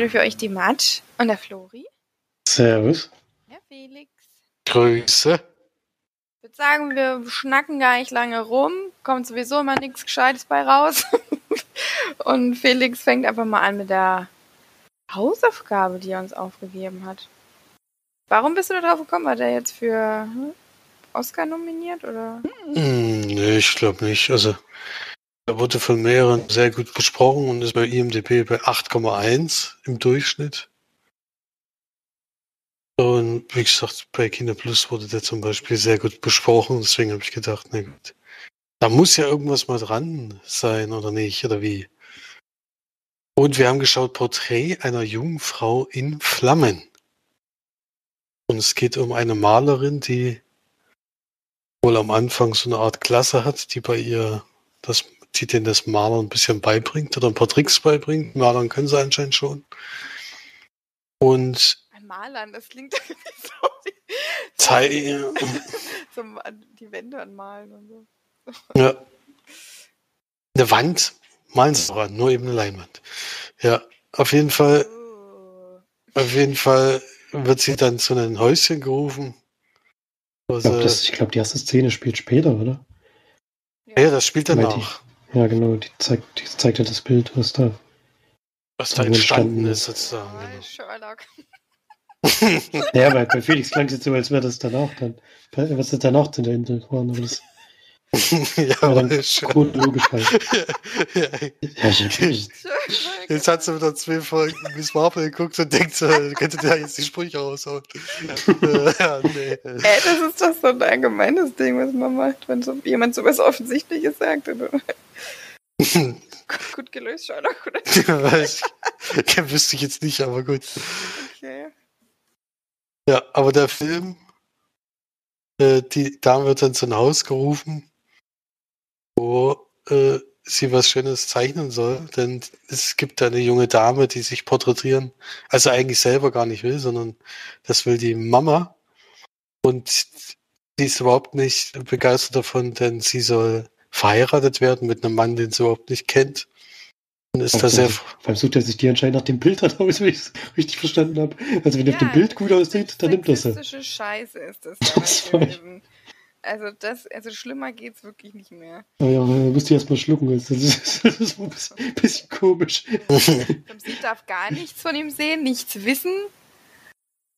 wieder für euch die Matsch und der Flori. Servus. Ja, Felix. Grüße. Ich würde sagen, wir schnacken gar nicht lange rum. Kommt sowieso immer nichts Gescheites bei raus. und Felix fängt einfach mal an mit der Hausaufgabe, die er uns aufgegeben hat. Warum bist du da drauf gekommen? War der jetzt für hm, Oscar nominiert oder? Hm, nee, ich glaube nicht. Also, er wurde von mehreren sehr gut besprochen und ist bei IMDb bei 8,1 im Durchschnitt. Und wie gesagt, bei Kino Plus wurde der zum Beispiel sehr gut besprochen. Deswegen habe ich gedacht, na gut, da muss ja irgendwas mal dran sein, oder nicht? Oder wie? Und wir haben geschaut Porträt einer jungen Frau in Flammen. Und es geht um eine Malerin, die wohl am Anfang so eine Art Klasse hat, die bei ihr das, die den das Malern ein bisschen beibringt oder ein paar Tricks beibringt. Malern können sie anscheinend schon. Und Ein Malern, das klingt so. Teil, Zum an die Wände anmalen und so. ja. Eine Wand malen sie auch an, nur eben eine Leinwand. Ja, auf jeden Fall, Oh. auf jeden Fall wird sie dann zu einem Häuschen gerufen. Ich glaube, glaub, die erste Szene spielt später, oder? ja, das spielt die- danach. Ja, genau. Die zeigt, die zeigt ja das Bild, was da. Was da entstanden entstanden ist, sozusagen. Oh, Sherlock. Genau. Ja, bei, bei Felix klang es jetzt so, als wäre das danach dann. bei- Was ist danach in der Insel waren, aber das ja, dann schon. chronologisch halt. ja, Ja. Jetzt hat sie wieder zwei Folgen Miss Marple geguckt und denkt, so, könnte der jetzt die Sprüche raushauen. Äh, ja, nee. Ey, das ist doch so ein allgemeines Ding, was man macht, wenn so jemand so was Offensichtliches sagt. Gut gelöst, Sherlock, oder? Ja, wüsste ich jetzt nicht, aber gut. Okay. Ja, aber der Film, äh, die Dame wird dann zu einem Haus gerufen, wo äh, sie was Schönes zeichnen soll, denn es gibt da eine junge Dame, die sich porträtieren, also eigentlich selber gar nicht will, sondern das will die Mama und die ist überhaupt nicht begeistert davon, denn sie soll verheiratet werden mit einem Mann, den sie überhaupt nicht kennt. Und ist da sehr, vor allem sucht er sich die anscheinend nach dem Bild dann aus, wenn ich es richtig verstanden habe. Also wenn er auf Ja, dem Bild gut aussieht, dann nimmt er sie. Sexistische Scheiße ist das Das Also das, also schlimmer geht's wirklich nicht mehr. Ja, ja, er musste erst mal schlucken. Das ist, das ist ein bisschen, bisschen komisch. Sie darf gar nichts von ihm sehen, nichts wissen.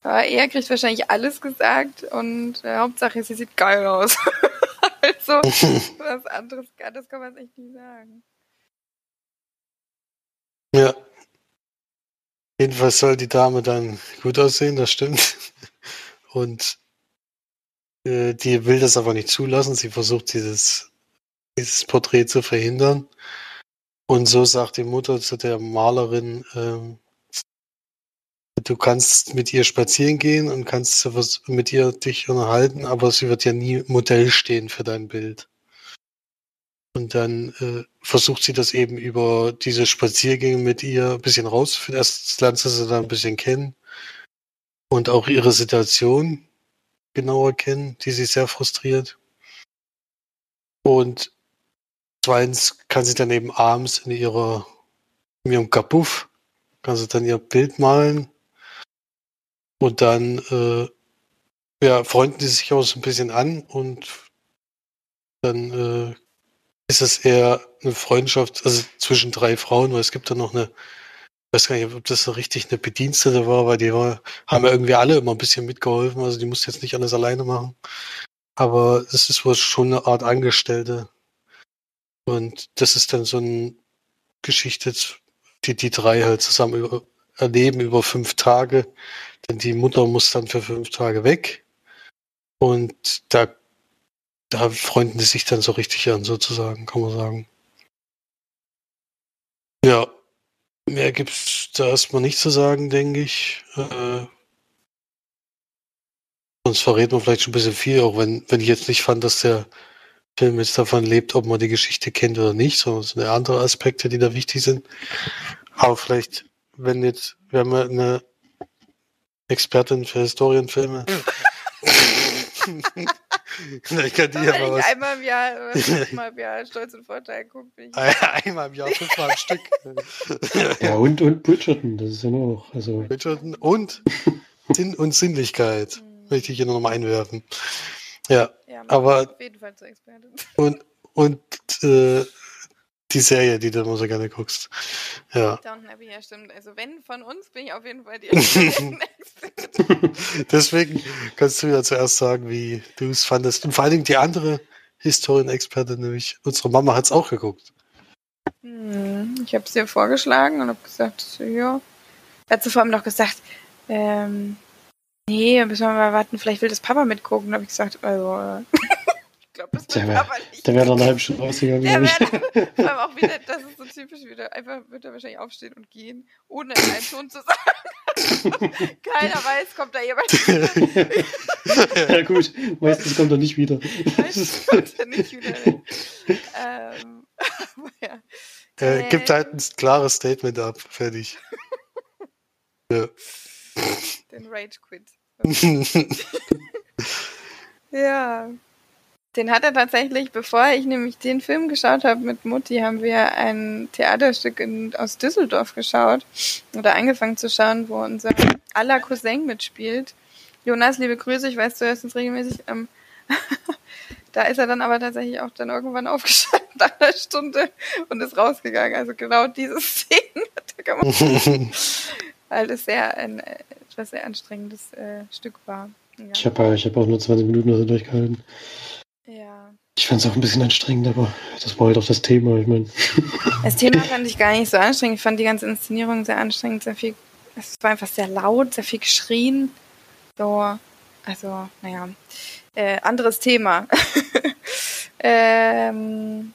Aber er kriegt wahrscheinlich alles gesagt und äh, Hauptsache, sie sieht geil aus. also, was anderes, das kann man echt nicht sagen. Ja. Jedenfalls soll die Dame dann gut aussehen, das stimmt. Und äh, die will das aber nicht zulassen. Sie versucht dieses, dieses Porträt zu verhindern. Und so sagt die Mutter zu der Malerin, ähm, du kannst mit ihr spazieren gehen und kannst mit ihr dich unterhalten, aber sie wird ja nie Modell stehen für dein Bild. Und dann äh, versucht sie das eben über diese Spaziergänge mit ihr ein bisschen rauszufinden. Erst lernt sie sie dann ein bisschen kennen und auch ihre Situation genauer kennen, die sie sehr frustriert. Und zweitens kann sie dann eben abends in ihrer in ihrem Kapuff kann sie dann ihr Bild malen und dann äh, ja, freunden die sich auch so ein bisschen an und dann äh, ist es eher eine Freundschaft, also zwischen drei Frauen, weil es gibt da noch eine, weiß gar nicht, ob das so richtig eine Bedienstete war, weil die war, haben ja irgendwie alle immer ein bisschen mitgeholfen, also die musste jetzt nicht alles alleine machen. Aber es ist wohl schon eine Art Angestellte. Und das ist dann so eine Geschichte, die die drei halt zusammen über, erleben über fünf Tage. Denn die Mutter muss dann für fünf Tage weg. Und da da freunden die sich dann so richtig an, sozusagen, kann man sagen. Ja, mehr gibt's da erstmal nicht zu sagen, denke ich. Äh, sonst verrät man vielleicht schon ein bisschen viel, auch wenn, wenn ich jetzt nicht fand, dass der Film jetzt davon lebt, ob man die Geschichte kennt oder nicht, sondern es sind andere Aspekte, die da wichtig sind. Aber vielleicht, wenn jetzt, wir haben ja eine Expertin für Historienfilme. Vielleicht kann die Wenn ja mal ich was. einmal im Jahr, äh, fünfmal im Jahr Stolz und Vorteil gucke, bin ich. Einmal im Jahr fünfmal am Stück. Ja, und, und Bridgerton, das ist ja auch. Also, Bridgerton und Sinn und Sinnlichkeit. Hm. Möchte ich hier noch mal einwerfen. Ja, Ja, aber- auf jeden Fall zur Expertin. und, und äh, die Serie, die du immer so gerne guckst. Ja. Downton Abbey, ja stimmt. Also wenn von uns, bin ich auf jeden Fall die. Deswegen kannst du ja zuerst sagen, wie du es fandest. Und vor allen Dingen die andere Historienexpertin, nämlich unsere Mama, hat es auch geguckt. Hm, ich habe es ihr vorgeschlagen und habe gesagt, ja. Er hat sie vor allem noch gesagt, ähm, nee, müssen wir mal warten, vielleicht will das Papa mitgucken. Da habe ich gesagt, also, äh, ich glaube, das wär- Papa nicht. der wäre dann eine halbe Stunde rausgegangen, Der glaube ich. vor allem auch wieder, das ist so typisch wieder, einfach wird er wahrscheinlich aufstehen und gehen, ohne einen Ton zu sagen. Keiner weiß, kommt da jemand. ja, gut, meistens kommt er nicht wieder. Meistens kommt er nicht wieder. Ähm, aber ja. Er gibt halt ein klares Statement ab. Fertig. Ja. Den Rage Quit. Ja. Den hat er tatsächlich, bevor ich nämlich den Film geschaut habe mit Mutti, haben wir ein Theaterstück in, aus Düsseldorf geschaut oder angefangen zu schauen, wo unser aller Cousin mitspielt. Jonas, liebe Grüße, ich weiß, du hörst uns regelmäßig. Ähm, da ist er dann aber tatsächlich auch dann irgendwann aufgestanden nach einer Stunde und ist rausgegangen. Also genau diese Szenen hat er gemacht, weil es sehr ein äh, etwas sehr anstrengendes äh, Stück war. Ja. Ich habe ich hab auch nur 20 Minuten oder so durchgehalten. Ich fand es auch ein bisschen anstrengend, aber das war halt auch das Thema. Ich meine, Das Thema fand ich gar nicht so anstrengend. Ich fand die ganze Inszenierung sehr anstrengend, sehr viel. Es war einfach sehr laut, sehr viel geschrien. So, also, naja. Äh, anderes Thema. ähm,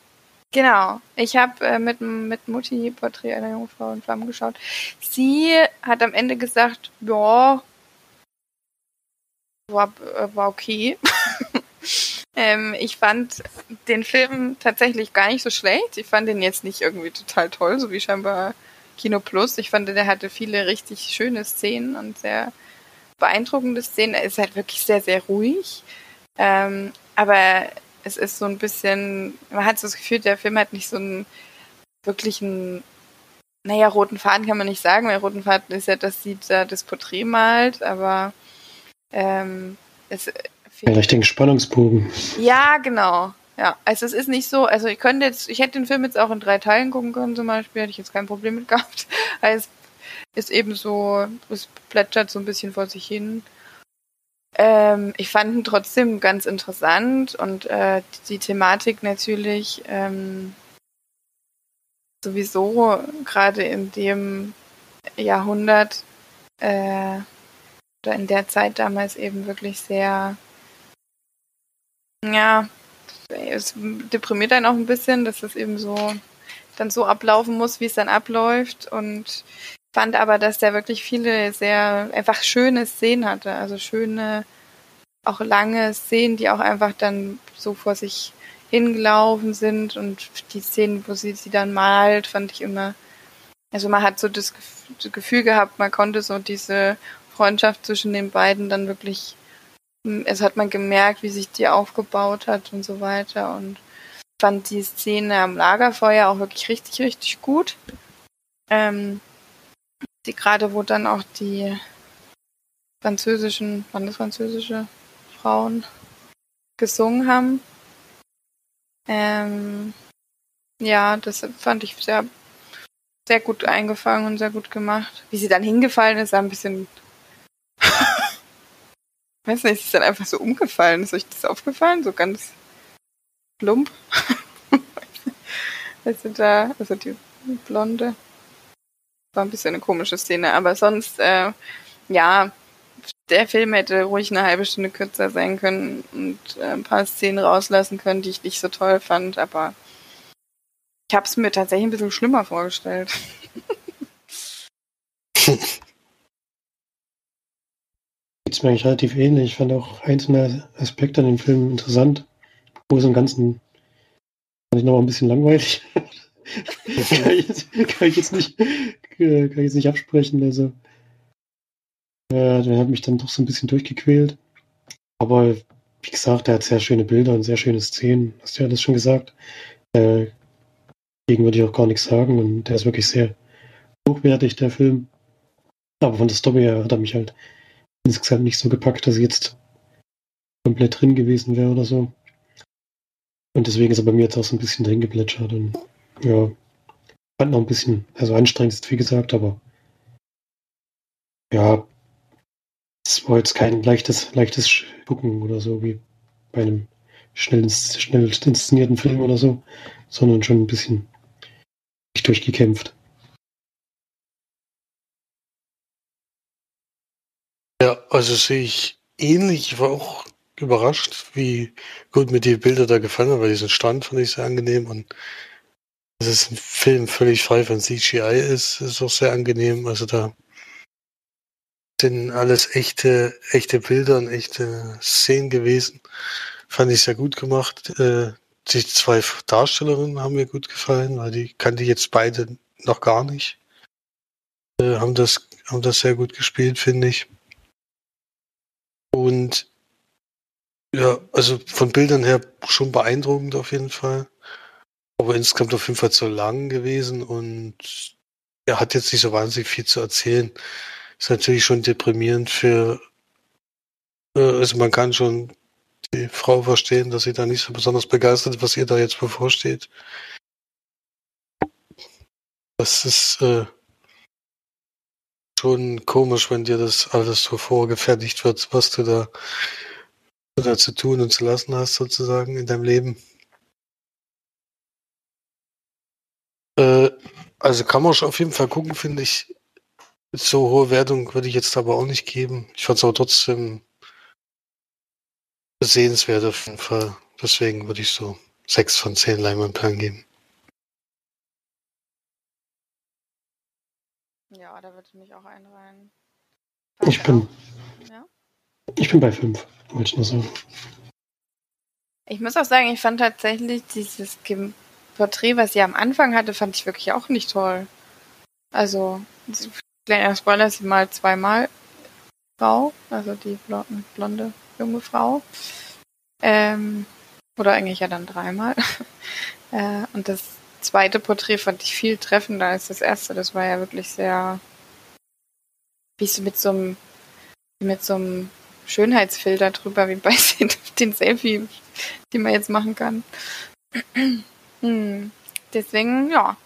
genau. Ich habe äh, mit, mit Mutti Porträt einer Jungfrau in Flammen geschaut. Sie hat am Ende gesagt, ja, war, äh, war okay. ähm, ich fand den Film tatsächlich gar nicht so schlecht. Ich fand den jetzt nicht irgendwie total toll, so wie scheinbar Kino Plus. Ich fand, der hatte viele richtig schöne Szenen und sehr beeindruckende Szenen. Er ist halt wirklich sehr, sehr ruhig. Ähm, aber es ist so ein bisschen, man hat so das Gefühl, der Film hat nicht so einen wirklichen, naja, roten Faden kann man nicht sagen, weil roten Faden ist ja, dass sie da das Porträt malt, aber ähm, es einen richtigen Spannungsbogen. ja, genau. Ja, also es ist nicht so, also ich könnte jetzt, ich hätte den Film jetzt auch in drei Teilen gucken können zum Beispiel, hätte ich jetzt kein Problem mit gehabt. Weil es ist eben so, es plätschert so ein bisschen vor sich hin. Ähm, ich fand ihn trotzdem ganz interessant und äh, die Thematik natürlich ähm, sowieso gerade in dem Jahrhundert äh, oder in der Zeit damals eben wirklich sehr ja, es deprimiert einen auch ein bisschen, dass es eben so dann so ablaufen muss, wie es dann abläuft. Und fand aber, dass der wirklich viele sehr einfach schöne Szenen hatte. Also schöne, auch lange Szenen, die auch einfach dann so vor sich hingelaufen sind. Und die Szenen, wo sie sie dann malt, fand ich immer. Also man hat so das Gefühl gehabt, man konnte so diese Freundschaft zwischen den beiden dann wirklich es hat man gemerkt, wie sich die aufgebaut hat und so weiter und fand die Szene am Lagerfeuer auch wirklich richtig, richtig gut. Ähm, die gerade, wo dann auch die französischen, waren das französische Frauen gesungen haben. Ähm, ja, das fand ich sehr, sehr gut eingefangen und sehr gut gemacht. Wie sie dann hingefallen ist, ein bisschen weiß nicht, ist dann einfach so umgefallen. Ist euch das aufgefallen? So ganz plump? also da, also die Blonde. War ein bisschen eine komische Szene, aber sonst, äh, ja, der Film hätte ruhig eine halbe Stunde kürzer sein können und äh, ein paar Szenen rauslassen können, die ich nicht so toll fand, aber ich habe es mir tatsächlich ein bisschen schlimmer vorgestellt. Geht mir eigentlich relativ ähnlich. Ich fand auch einzelne Aspekte an dem Film interessant. Wo im Ganzen fand ich noch mal ein bisschen langweilig. kann, ich jetzt, kann, ich jetzt nicht, äh, kann ich jetzt nicht absprechen. Also, äh, der hat mich dann doch so ein bisschen durchgequält. Aber wie gesagt, er hat sehr schöne Bilder und sehr schöne Szenen. Hast du ja alles schon gesagt. Äh, gegen würde ich auch gar nichts sagen und der ist wirklich sehr hochwertig, der Film. Aber von der Story her hat er mich halt insgesamt nicht so gepackt, dass ich jetzt komplett drin gewesen wäre oder so. Und deswegen ist er bei mir jetzt auch so ein bisschen drin geplätschert und ja, fand noch ein bisschen, also anstrengend ist wie gesagt, aber ja, es war jetzt kein leichtes, leichtes Gucken oder so, wie bei einem schnell, schnell inszenierten Film oder so, sondern schon ein bisschen durchgekämpft. Ja, also sehe ich ähnlich. Ich war auch überrascht, wie gut mir die Bilder da gefallen haben, weil diesen Stand fand ich sehr angenehm und dass es ein Film völlig frei von CGI ist, ist auch sehr angenehm. Also da sind alles echte, echte Bilder und echte Szenen gewesen. Fand ich sehr gut gemacht. Äh, die zwei Darstellerinnen haben mir gut gefallen, weil die kannte ich jetzt beide noch gar nicht. Äh, haben das, haben das sehr gut gespielt, finde ich. Und ja, also von Bildern her schon beeindruckend auf jeden Fall. Aber insgesamt auf jeden Fall zu lang gewesen und er hat jetzt nicht so wahnsinnig viel zu erzählen. Ist natürlich schon deprimierend für, äh, also man kann schon die Frau verstehen, dass sie da nicht so besonders begeistert ist, was ihr da jetzt bevorsteht. Das ist äh, schon komisch, wenn dir das alles so vorgefertigt wird, was du da, da zu tun und zu lassen hast, sozusagen in deinem Leben. Äh, also kann man schon auf jeden Fall gucken, finde ich. So hohe Wertung würde ich jetzt aber auch nicht geben. Ich fand es aber trotzdem sehenswert auf jeden Fall. Deswegen würde ich so sechs von zehn Leinwandperlen geben. Ja, da würde ich mich auch einreihen. Ich bin, Ja? ich bin bei fünf, wollte ich nur sagen. Ich muss auch sagen, ich fand tatsächlich dieses Porträt, was sie am Anfang hatte, fand ich wirklich auch nicht toll. Also, kleiner Spoiler, sie mal zweimal Frau, also die blonde, blonde junge Frau. Ähm, oder eigentlich ja dann dreimal. äh, und das zweite Porträt fand ich viel treffender als das erste. Das war ja wirklich sehr, wie so mit so einem, mit so einem Schönheitsfilter drüber, wie bei den Selfie, die man jetzt machen kann. hm. Deswegen, ja.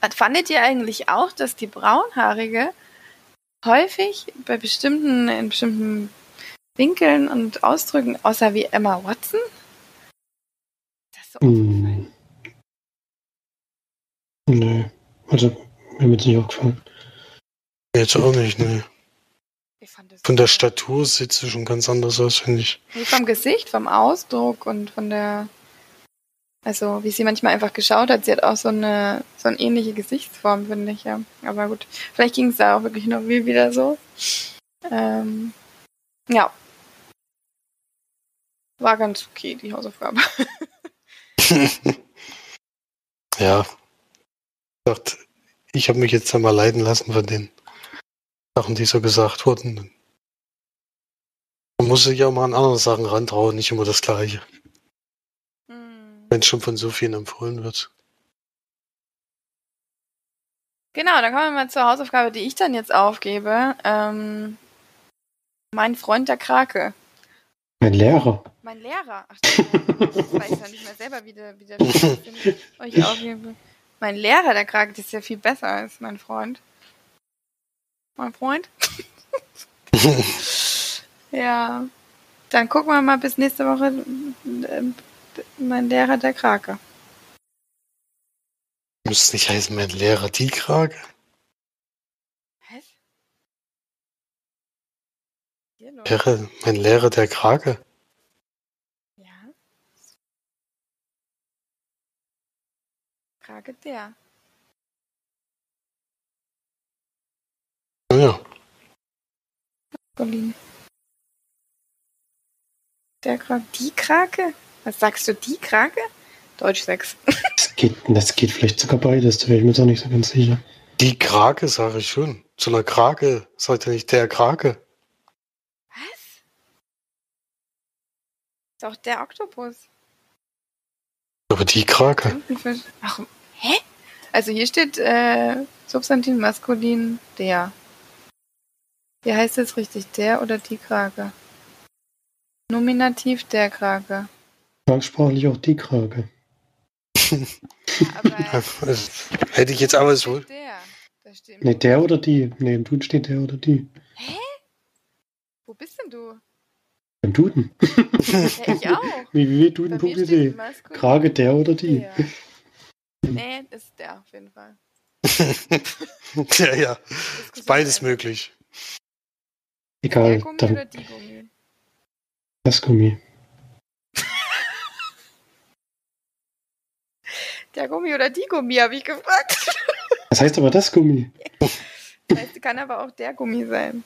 Was fandet ihr eigentlich auch, dass die Braunhaarige häufig bei bestimmten, in bestimmten Winkeln und Ausdrücken aussah wie Emma Watson? Das ist so Hm. Nee, also mir wird es nicht aufgefallen. Jetzt auch nicht, ne. Ich fand das Von der Statur sieht sie schon ganz anders aus, finde ich. Nee, vom Gesicht, vom Ausdruck und von der, also wie sie manchmal einfach geschaut hat, sie hat auch so eine, so eine ähnliche Gesichtsform, finde ich, ja. Aber gut, vielleicht ging es da auch wirklich noch viel wieder so. Ähm, ja. War ganz okay, die Hausaufgabe. ja. Ich dachte, ich habe mich jetzt einmal leiden lassen von den Sachen, die so gesagt wurden. Man muss sich ja auch mal an andere Sachen rantrauen, nicht immer das Gleiche. Hm. Wenn es schon von so vielen empfohlen wird. Genau, dann kommen wir mal zur Hausaufgabe, die ich dann jetzt aufgebe. Ähm, mein Freund der Krake. Mein Lehrer. Mein Lehrer. Ach, das weiß ich ja nicht mehr selber, wie der, wie der euch aufgebe. Mein Lehrer, der Krake, ist ja viel besser als mein Freund. Mein Freund? ja. Dann gucken wir mal bis nächste Woche. äh, Mein Lehrer, der Krake. Müsste nicht heißen, mein Lehrer die Krage? Was? Lehrer, mein Lehrer der Krage? Ja. Krake der. Naja, Berlin. Der Krake. Die Krake? Was sagst du, die Krake? Deutsch 6. Das geht, das geht vielleicht sogar beides, da wäre ich mir jetzt auch nicht so ganz sicher. die Krake sage ich schon. Zu einer Krake er nicht der Krake. Was? Ist auch der Oktopus. Aber die Krake. Tintenfisch. Ach, hä? Also hier steht äh, Substantiv maskulin der. Wie heißt das richtig? Der oder die Krake? Nominativ der Krake. Sprachlich auch die Krake. Aber Hätte ich jetzt aber so. der. Da steht Ne, der oder die? Ne, im Duden steht der oder die. Wo bist denn du? Im Duden. Ja, ich auch. Bei mir steht www.duden.de. Krake der oder die. der. Nee, ist der auf jeden Fall. ja, ja. Diskussion Beides möglich. Der Egal, Gummi oder dann die Gummi? das Gummi. Der Gummi oder die Gummi, habe ich gefragt. Was heißt aber das Gummi? Das heißt, kann aber auch der Gummi sein.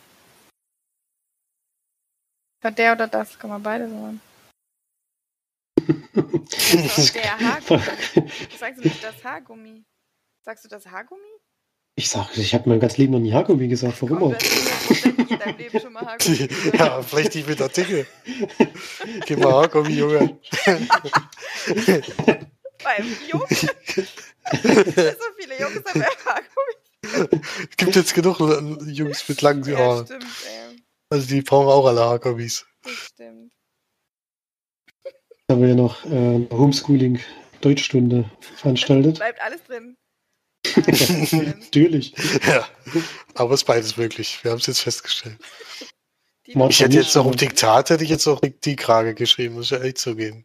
Oder der oder das, kann man beide sagen. Der Haargummi. Sagst du nicht das Haargummi? Sagst du das Haargummi? Ich sag, ich habe mein ganz Leben noch nie Haargummi gesagt. Warum Komm, auch? in deinem Leben schon mal Haargummi gesagt. ja, vielleicht nicht mit Artikel. Geh mal Haargummi, Junge. Beim Jungen. so viele Jungs haben ja Haargummi. Es gibt jetzt genug Jungs mit langen Ja, Haaren. stimmt, ey. Also die brauchen auch alle Haargummis. Das stimmt. Da haben wir ja noch äh, eine Homeschooling-Deutschstunde veranstaltet. Bleibt alles drin. Natürlich. Ja, aber es ist beides möglich. Wir haben es jetzt festgestellt. Die Ich hätte jetzt im aber- Diktat, hätte ich jetzt auch die, Krage geschrieben, muss ich ja echt zugeben.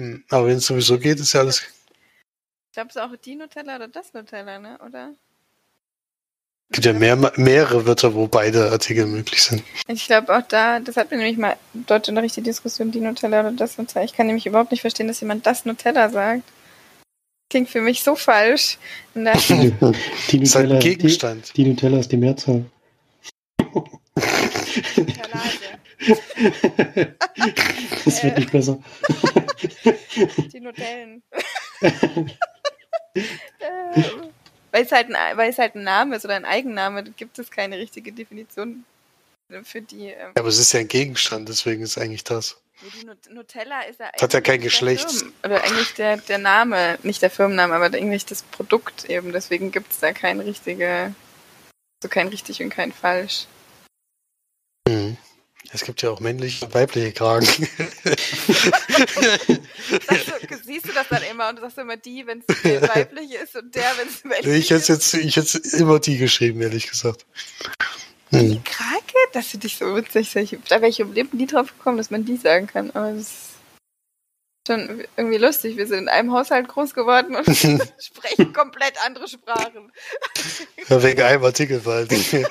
Hm, Aber wenn es sowieso geht, ist ja alles. Ich glaube, es ist auch die Nutella oder das Nutella, ne? Oder? Es gibt ja mehr, mehrere Wörter, wo beide Artikel möglich sind. Ich glaube auch da, das hat mir nämlich mal im Deutschunterricht die Diskussion, die Nutella oder das Nutella. Ich kann nämlich überhaupt nicht verstehen, dass jemand das Nutella sagt. Klingt für mich so falsch. Und da, Die, die, Das ist halt Nutella, ein die, Gegenstand. die Nutella ist die Mehrzahl. Das wird nicht besser. Die Nutellen. weil, es halt ein, weil es halt ein Name ist oder ein Eigenname, gibt es keine richtige Definition für die. Ähm, Ja, aber es ist ja ein Gegenstand, deswegen ist eigentlich das. Nutella ist ja Hat ja kein eigentlich Geschlecht. Firmen- Oder eigentlich der, der Name, nicht der Firmenname, aber eigentlich das Produkt eben. Deswegen gibt es da kein richtige, so kein richtig und kein falsch. Mhm. Es gibt ja auch männliche und weibliche Kragen. Du, siehst du das dann immer und du sagst immer die, wenn es weiblich ist und der, wenn es männlich ich hätte ist? jetzt, ich hätte immer die geschrieben, ehrlich gesagt. Hm. Krake? Das finde ich so witzig. Ich- Da wäre ich im Leben nie drauf gekommen, dass man die sagen kann. Aber das ist schon irgendwie lustig. Wir sind in einem Haushalt groß geworden und sprechen komplett andere Sprachen. Ja, wegen einem Artikel, weil die,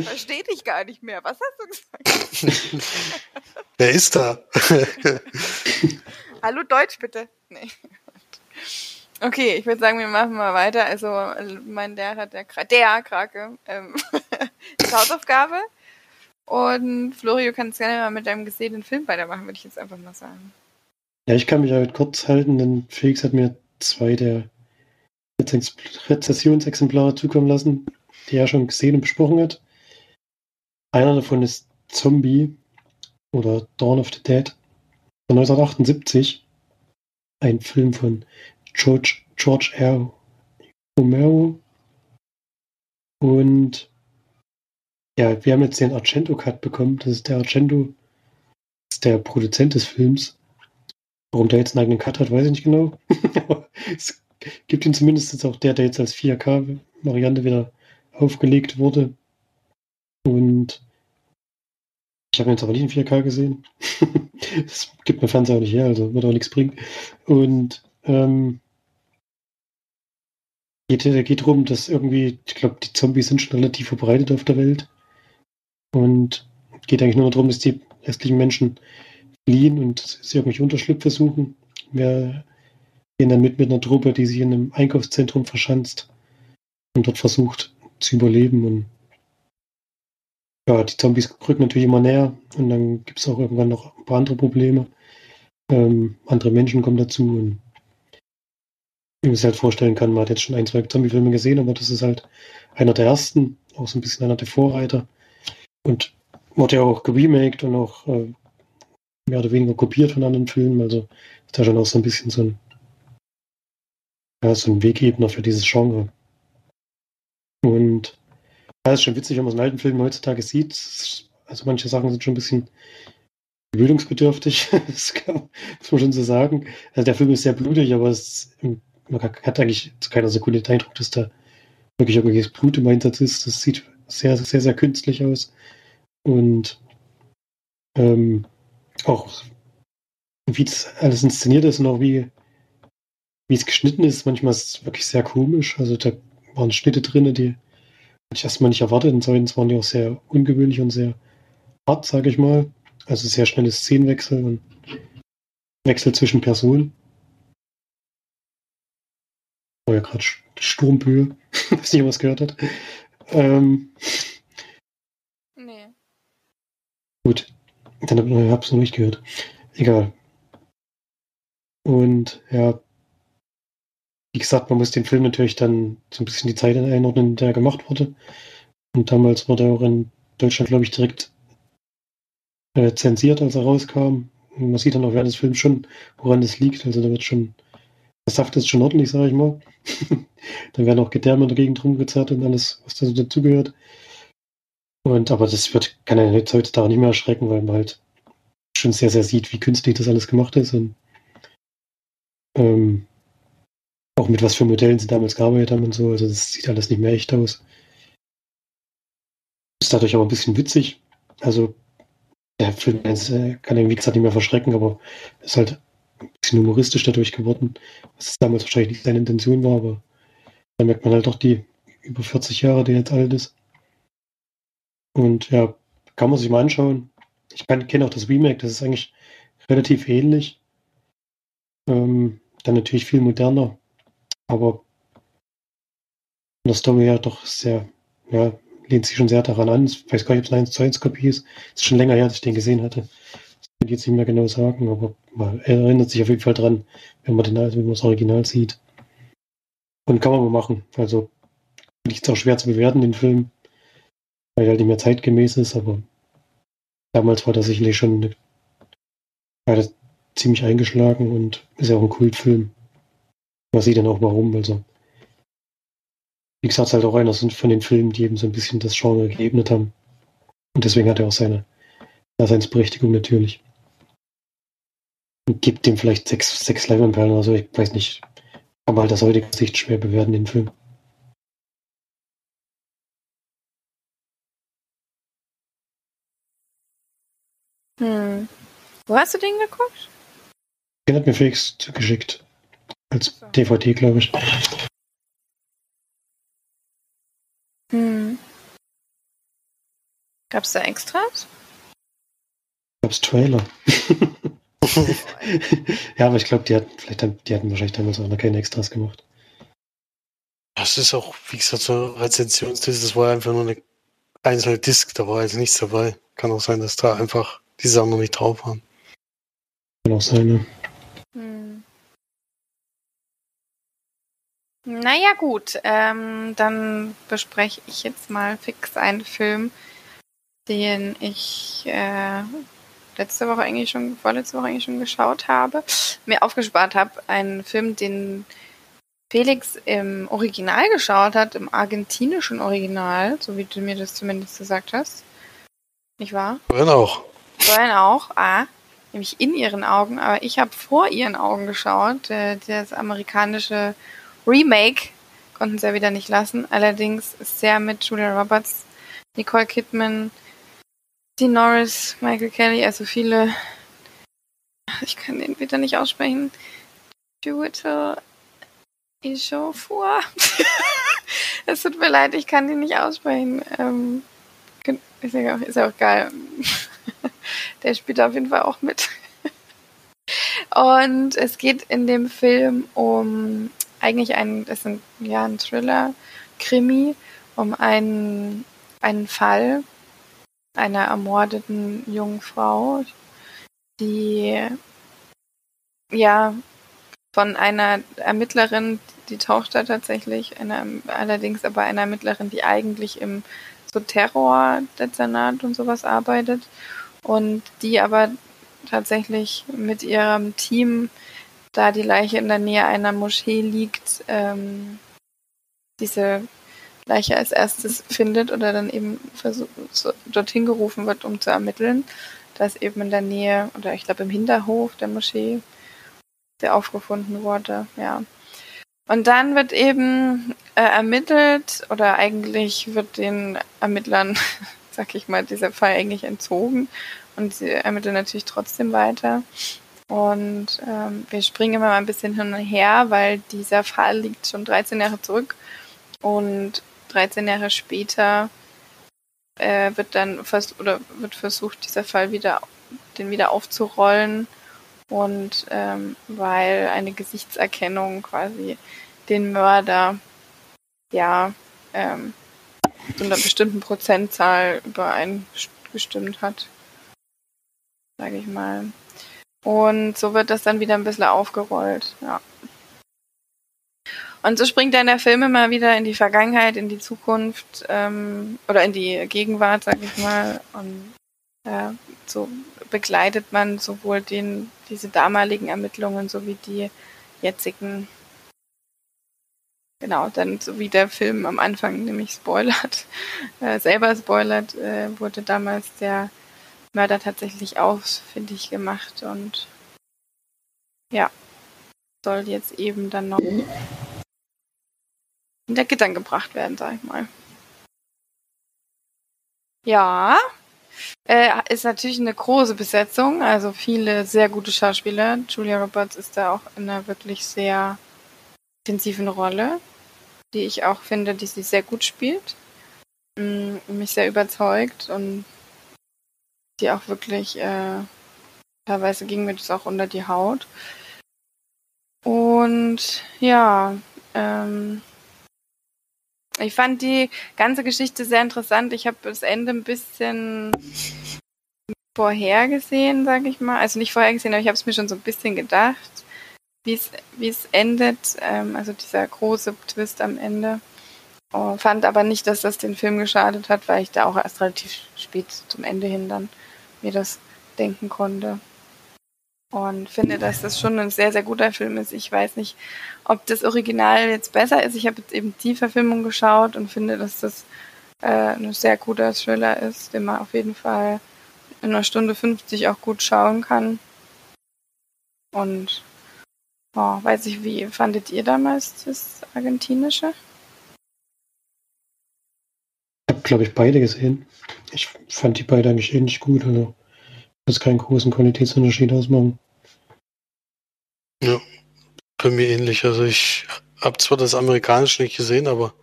Verstehe dich gar nicht mehr. Was hast du gesagt? wer ist da? Hallo Deutsch bitte. Nee. Okay, ich würde sagen, wir machen mal weiter. Also mein Lehrer, der, Kra- der Krake, ähm, ist Hausaufgabe. Und Florio kann jetzt gerne mal mit deinem gesehenen Film weitermachen, würde ich jetzt einfach mal sagen. Ja, ich kann mich halt kurz halten, denn Felix hat mir zwei der Rezessionsexemplare zukommen lassen, die er schon gesehen und besprochen hat. Einer davon ist Zombie oder Dawn of the Dead von 1978. Ein Film von George, George R. Romero. Und ja, wir haben jetzt den Argento-Cut bekommen. Das ist der Argento, ist der Produzent des Films. Warum der jetzt einen eigenen Cut hat, weiß ich nicht genau. Es gibt ihn zumindest jetzt auch der, der jetzt als 4K-Variante wieder aufgelegt wurde. Und ich habe jetzt aber nicht in 4K gesehen. das gibt mir Fernseher auch nicht her, also wird auch nichts bringen. Und ähm, geht, geht darum, dass irgendwie, ich glaube, die Zombies sind schon relativ verbreitet auf der Welt. Und geht eigentlich nur darum, dass die restlichen Menschen fliehen und sie irgendwelche Unterschlüpfe suchen. Wir gehen dann mit mit einer Truppe, die sich in einem Einkaufszentrum verschanzt und dort versucht zu überleben. Und ja, die Zombies rücken natürlich immer näher und dann gibt es auch irgendwann noch ein paar andere Probleme. Ähm, andere Menschen kommen dazu und wie man sich halt vorstellen kann, man hat jetzt schon ein, zwei Zombie-Filme gesehen, aber das ist halt einer der ersten, auch so ein bisschen einer der Vorreiter. Und wurde ja auch geremaked und auch äh, mehr oder weniger kopiert von anderen Filmen. Also ist da schon auch so ein bisschen so ein, ja, so ein Wegebner für dieses Genre. Und ja, ist schon witzig, wenn man so einen alten Film heutzutage sieht. Also manche Sachen sind schon ein bisschen gewöhnungsbedürftig, das kann, muss man schon so sagen. Also der Film ist sehr blutig, aber es, man hat eigentlich zu keiner Sekunde den Eindruck, dass da wirklich irgendwelches Blut im Einsatz ist. Das sieht sehr, sehr, sehr künstlich aus. Und ähm, auch wie das alles inszeniert ist und auch wie, wie es geschnitten ist, manchmal ist es wirklich sehr komisch. Also da waren Schnitte drin, die ich erstmal nicht erwartet und zweitens waren die auch sehr ungewöhnlich und sehr hart, sage ich mal. Also sehr schnelle Szenenwechsel und Wechsel zwischen Personen. War ja gerade Sturmböe, weiß nicht, was gehört hat. Ähm, Nee. gut, dann habe ich es noch nicht gehört. Egal. Und ja, wie gesagt, man muss den Film natürlich dann so ein bisschen die Zeit einordnen, in der er gemacht wurde. Und damals wurde er auch in Deutschland, glaube ich, direkt äh, zensiert, als er rauskam. Und man sieht dann auch während des Films schon, woran das liegt. Also da wird schon, der Saft ist schon ordentlich, sage ich mal. dann werden auch Gedärme in der Gegend rumgezerrt und alles, was da so dazugehört. Und aber das wird, kann er jetzt heutzutage nicht mehr erschrecken, weil man halt schon sehr, sehr sieht, wie künstlich das alles gemacht ist und ähm, auch mit was für Modellen sie damals gearbeitet haben und so. Also das sieht alles nicht mehr echt aus. Ist dadurch aber ein bisschen witzig. Also der Film äh, kann irgendwie gesagt nicht mehr verschrecken, aber ist halt ein bisschen humoristisch dadurch geworden. Was damals wahrscheinlich nicht seine Intention war, aber da merkt man halt doch die über 40 Jahre, die jetzt alt ist. Und ja, kann man sich mal anschauen. Ich kenne auch das Remake, das ist eigentlich relativ ähnlich. Ähm, dann natürlich viel moderner, aber von der Story her doch sehr, ja, lehnt sich schon sehr daran an. Ich weiß gar nicht, ob es eine 1 zu 1 Kopie ist. Ist schon länger her, dass ich den gesehen hatte. Das kann ich jetzt nicht mehr genau sagen, aber man erinnert sich auf jeden Fall dran, wenn man, den, wenn man das Original sieht. Und kann man mal machen. Also liegt es auch schwer zu bewerten, den Film, weil er halt nicht mehr zeitgemäß ist, aber damals war das sicherlich schon eine, ziemlich eingeschlagen und ist ja auch ein Kultfilm. Man sieht dann auch warum, also wie gesagt, ist halt auch einer von den Filmen, die eben so ein bisschen das Genre geebnet haben. Und deswegen hat er auch seine Daseinsberechtigung natürlich. Und gibt dem vielleicht sechs, sechs Leinwandperlen oder so, ich weiß nicht. Kann man halt aus heutiger Sicht schwer bewerten, den Film. Hm. Wo hast du den geguckt? Den hat mir Felix zugeschickt. Als DVD, glaube ich. Hm. Gab es da Extras? Gab's Trailer. ja, aber ich glaube, die hatten vielleicht haben, die hatten wahrscheinlich damals auch noch keine Extras gemacht. Das ist auch, wie gesagt, so Rezensionsdisk, das war einfach nur eine einzelne Disk, da war jetzt nichts dabei. Kann auch sein, dass da einfach die Sachen noch nicht drauf waren. Kann auch sein, ne? Naja, gut. Ähm, dann bespreche ich jetzt mal fix einen Film, den ich äh, letzte Woche eigentlich schon, vorletzte Woche eigentlich schon geschaut habe, mir aufgespart habe. Einen Film, den Felix im Original geschaut hat, im argentinischen Original, so wie du mir das zumindest gesagt hast. Nicht wahr? Vorhin auch. Vorhin auch, ah, nämlich in ihren Augen, aber ich habe vor ihren Augen geschaut. Äh, das amerikanische Remake konnten sie ja wieder nicht lassen. Allerdings sehr mit Julia Roberts, Nicole Kidman, Dean Norris, Michael Kelly, also viele. Ich kann den wieder nicht aussprechen. Juito Ejiofor. es tut mir leid, ich kann den nicht aussprechen. Ähm, ist ja auch, ist ja auch geil. Der spielt auf jeden Fall auch mit. Und es geht in dem Film um eigentlich ein, ist ja, ein Thriller, Krimi, um einen, einen Fall einer ermordeten jungen Frau, die ja von einer Ermittlerin, die taucht da tatsächlich, einer, allerdings aber einer Ermittlerin, die eigentlich im so Terror-Dezernat und sowas arbeitet und die aber tatsächlich mit ihrem Team, da die Leiche in der Nähe einer Moschee liegt, ähm, diese Leiche als erstes findet oder dann eben versuch, so, dorthin gerufen wird, um zu ermitteln, dass eben in der Nähe oder ich glaube im Hinterhof der Moschee der aufgefunden wurde, ja. Und dann wird eben äh, ermittelt oder eigentlich wird den Ermittlern, sag ich mal, dieser Fall eigentlich entzogen und sie ermitteln natürlich trotzdem weiter. Und ähm, wir springen immer mal ein bisschen hin und her, weil dieser Fall liegt schon 13 Jahre zurück und 13 Jahre später äh, wird dann fast oder wird versucht, dieser Fall wieder den wieder aufzurollen und ähm, weil eine Gesichtserkennung quasi den Mörder ja ähm, zu einer bestimmten Prozentzahl übereingestimmt hat, sage ich mal. Und so wird das dann wieder ein bisschen aufgerollt, ja. Und so springt dann der Film immer wieder in die Vergangenheit, in die Zukunft ähm, oder in die Gegenwart, sag ich mal. Und ja, so begleitet man sowohl den, diese damaligen Ermittlungen sowie die jetzigen. Genau, dann so wie der Film am Anfang nämlich spoilert, äh, selber spoilert, äh, wurde damals der Mörder tatsächlich ausfindig gemacht und ja, soll jetzt eben dann noch hinter Gittern gebracht werden, sag ich mal. Ja, äh, ist natürlich eine große Besetzung, also viele sehr gute Schauspieler. Julia Roberts ist da auch in einer wirklich sehr intensiven Rolle, die ich auch finde, die sie sehr gut spielt. Mm, mich sehr überzeugt und die auch wirklich, äh, teilweise ging mir das auch unter die Haut. Und ja, ähm, ich fand die ganze Geschichte sehr interessant. Ich habe das Ende ein bisschen vorhergesehen, sage ich mal. Also nicht vorhergesehen, aber ich habe es mir schon so ein bisschen gedacht, wie es endet. Ähm, also dieser große Twist am Ende. Oh, fand aber nicht, dass das den Film geschadet hat, weil ich da auch erst relativ spät zum Ende hin dann mir das denken konnte und finde, dass das schon ein sehr, sehr guter Film ist. Ich weiß nicht, ob das Original jetzt besser ist. Ich habe jetzt eben die Verfilmung geschaut und finde, dass das äh, ein sehr guter Thriller ist, den man auf jeden Fall in einer Stunde 50 auch gut schauen kann. Und oh, weiß ich, wie fandet ihr damals das Argentinische? Ich habe, glaube ich, beide gesehen. Ich fand die beide eigentlich ähnlich gut. Also das keinen großen Qualitätsunterschied ausmachen. Ja, bei mir ähnlich. Also ich habe zwar das amerikanische nicht gesehen, aber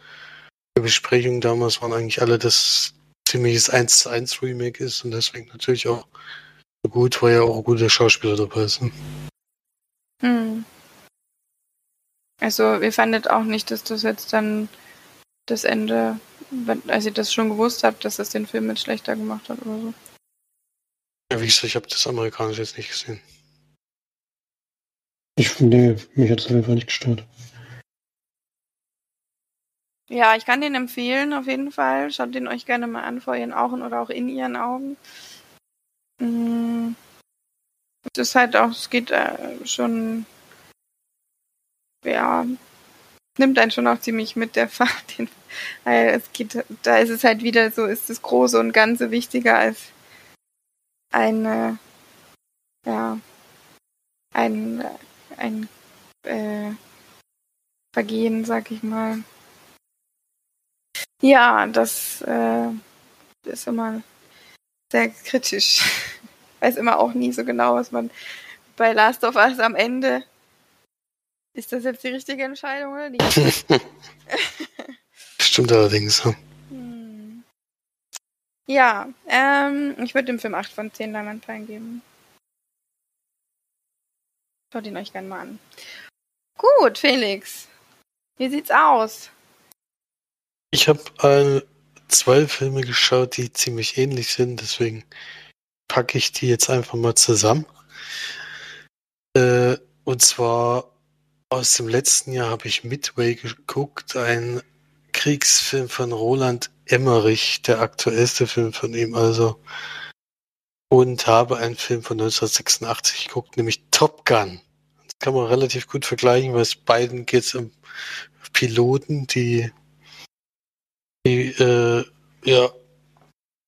die Besprechungen damals waren eigentlich alle, dass ziemliches 1 zu 1 Remake ist und deswegen natürlich auch gut, weil ja auch gute Schauspieler dabei sind. Hm. Also ihr fandet auch nicht, dass das jetzt dann das Ende, als ihr das schon gewusst habt, dass das den Film jetzt schlechter gemacht hat oder so? Ja, wie gesagt, ich habe das amerikanische jetzt nicht gesehen. Ich finde, mich hat es einfach nicht gestört. Ja, ich kann den empfehlen, auf jeden Fall. Schaut den euch gerne mal an vor ihren Augen oder auch in ihren Augen. Mm. Es ist halt auch, es geht äh, schon, ja, nimmt einen schon auch ziemlich mit der Fahrt. Es geht, da ist es halt wieder so, ist das Große und Ganze wichtiger als eine, ja, ein ein äh, Vergehen, sag ich mal. Ja, das äh, ist immer sehr kritisch. Weiß immer auch nie so genau, was man bei Last of Us am Ende. Ist das jetzt die richtige Entscheidung oder nicht? Stimmt allerdings. Ja, hm. ja ähm, ich würde dem Film 8 von 10 Leinwandperlen geben. Schaut ihn euch gerne mal an. Gut, Felix. Wie sieht's aus? Ich habe äh, zwei Filme geschaut, die ziemlich ähnlich sind, deswegen packe ich die jetzt einfach mal zusammen. Äh, und zwar aus dem letzten Jahr habe ich Midway geguckt, ein Kriegsfilm von Roland Emmerich, der aktuellste Film von ihm, also. Und habe einen Film von 1986 geguckt, nämlich Top Gun. Das kann man relativ gut vergleichen, weil es beiden geht um Piloten, die, die äh, ja,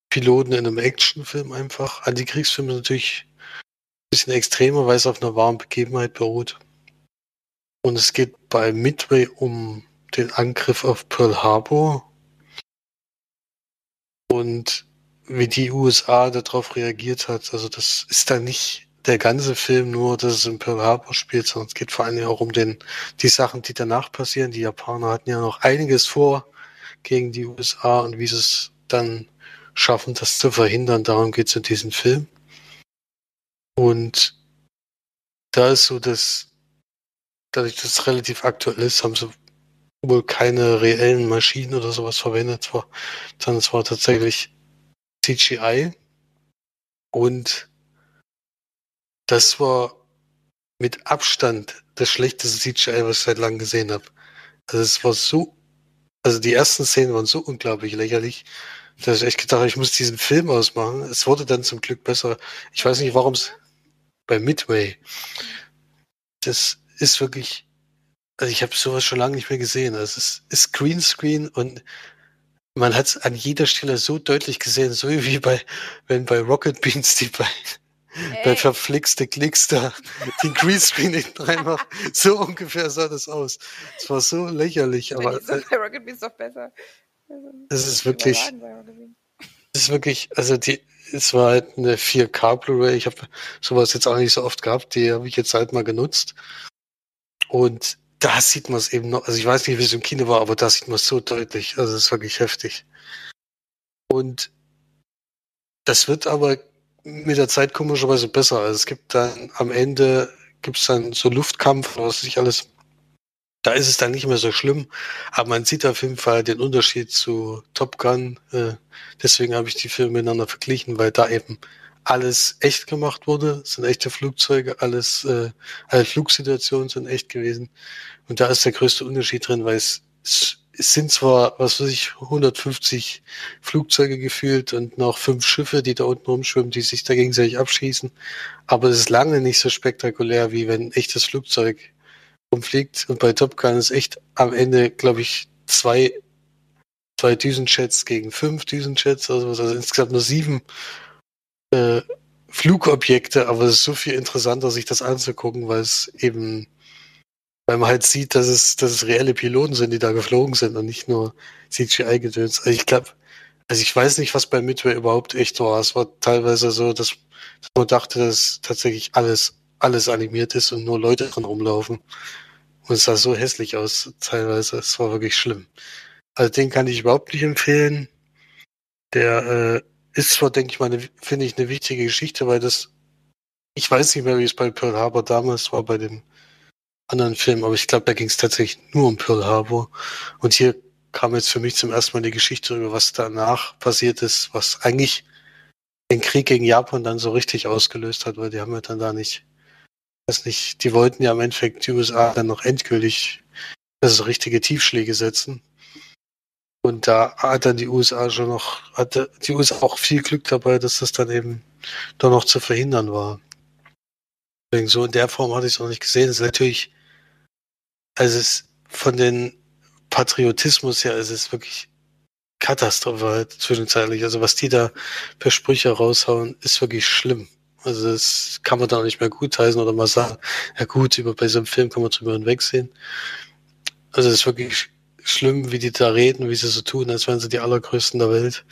Piloten in einem Actionfilm einfach. Antikriegsfilm ist natürlich ein bisschen extremer, weil es auf einer wahren Begebenheit beruht. Und es geht bei Midway um den Angriff auf Pearl Harbor und wie die USA darauf reagiert hat. Also das ist da nicht der ganze Film nur, dass es in Pearl Harbor spielt, sondern es geht vor allem auch um den, die Sachen, die danach passieren. Die Japaner hatten ja noch einiges vor gegen die USA und wie sie es dann schaffen, das zu verhindern. Darum geht es in diesem Film. Und da ist so, dass dadurch, dass es relativ aktuell ist, haben sie wohl keine reellen Maschinen oder sowas verwendet, sondern es war tatsächlich CGI. Und das war mit Abstand das schlechteste CGI, was ich seit langem gesehen habe. Also es war so, also die ersten Szenen waren so unglaublich lächerlich, dass ich echt gedacht habe, ich muss diesen Film ausmachen. Es wurde dann zum Glück besser. Ich weiß nicht, warum es bei Midway. Das ist wirklich, also ich habe sowas schon lange nicht mehr gesehen. Also es ist Greenscreen und man hat es an jeder Stelle so deutlich gesehen, so wie bei, wenn bei Rocket Beans die bei, bei verflixte Klicks da den Greenscreen hinten reinmacht. So ungefähr sah das aus. Es war so lächerlich, aber. So bei Rocket Beans doch besser. Es ist wirklich, es ist wirklich, also die, es war halt eine 4K Blu-ray. Ich habe sowas jetzt auch nicht so oft gehabt. Die habe ich jetzt halt mal genutzt. Und da sieht man es eben noch. Also ich weiß nicht, wie es im Kino war, aber da sieht man es so deutlich. Also es ist wirklich heftig. Und das wird aber mit der Zeit komischerweise besser. Also es gibt dann am Ende gibt es dann so Luftkampf, was sich alles da ist es dann nicht mehr so schlimm. Aber man sieht auf jeden Fall den Unterschied zu Top Gun. Äh, deswegen habe ich die Filme miteinander verglichen, weil da eben alles echt gemacht wurde. Es sind echte Flugzeuge, alles, äh, alle Flugsituationen sind echt gewesen. Und da ist der größte Unterschied drin, weil es, es, sind zwar, was weiß ich, 150 Flugzeuge gefühlt und noch fünf Schiffe, die da unten rumschwimmen, die sich da gegenseitig abschießen. Aber es ist lange nicht so spektakulär, wie wenn ein echtes Flugzeug rumfliegt. Und bei Top Gun ist echt am Ende, glaube ich, zwei, zwei Düsenjets gegen fünf Düsenjets, also, also insgesamt nur sieben äh, Flugobjekte, aber es ist so viel interessanter, sich das anzugucken, weil es eben, weil man halt sieht, dass es, dass es reelle Piloten sind, die da geflogen sind und nicht nur CGI-Gedöns. Also ich glaube, also ich weiß nicht, was bei Midway überhaupt echt war. Es war teilweise so, dass, dass man dachte, dass tatsächlich alles alles animiert ist und nur Leute drin rumlaufen. Und es sah so hässlich aus, teilweise. Es war wirklich schlimm. Also den kann ich überhaupt nicht empfehlen. Der äh, ist zwar, denke ich mal, finde ich, eine wichtige Geschichte, weil das, ich weiß nicht mehr, wie es bei Pearl Harbor damals war, bei dem anderen Film, aber ich glaube, da ging es tatsächlich nur um Pearl Harbor. Und hier kam jetzt für mich zum ersten Mal die Geschichte über was danach passiert ist, was eigentlich den Krieg gegen Japan dann so richtig ausgelöst hat, weil die haben ja dann da nicht weiß nicht, die wollten ja im Endeffekt die USA dann noch endgültig also richtige Tiefschläge setzen. Und da hat dann die USA schon noch, hatte die USA auch viel Glück dabei, dass das dann eben doch noch zu verhindern war. Deswegen so in der Form hatte ich es noch nicht gesehen. Es ist natürlich, also es ist von den Patriotismus her, es ist wirklich katastrophal zwischenzeitlich. Also was die da für Sprüche raushauen, ist wirklich schlimm. Also das kann man da nicht mehr gutheißen oder mal sagen, ja gut, über, bei so einem Film kann man drüber hinwegsehen. Also es ist wirklich schlimm, wie die da reden, wie sie so tun, als wären sie die allergrößten der Welt.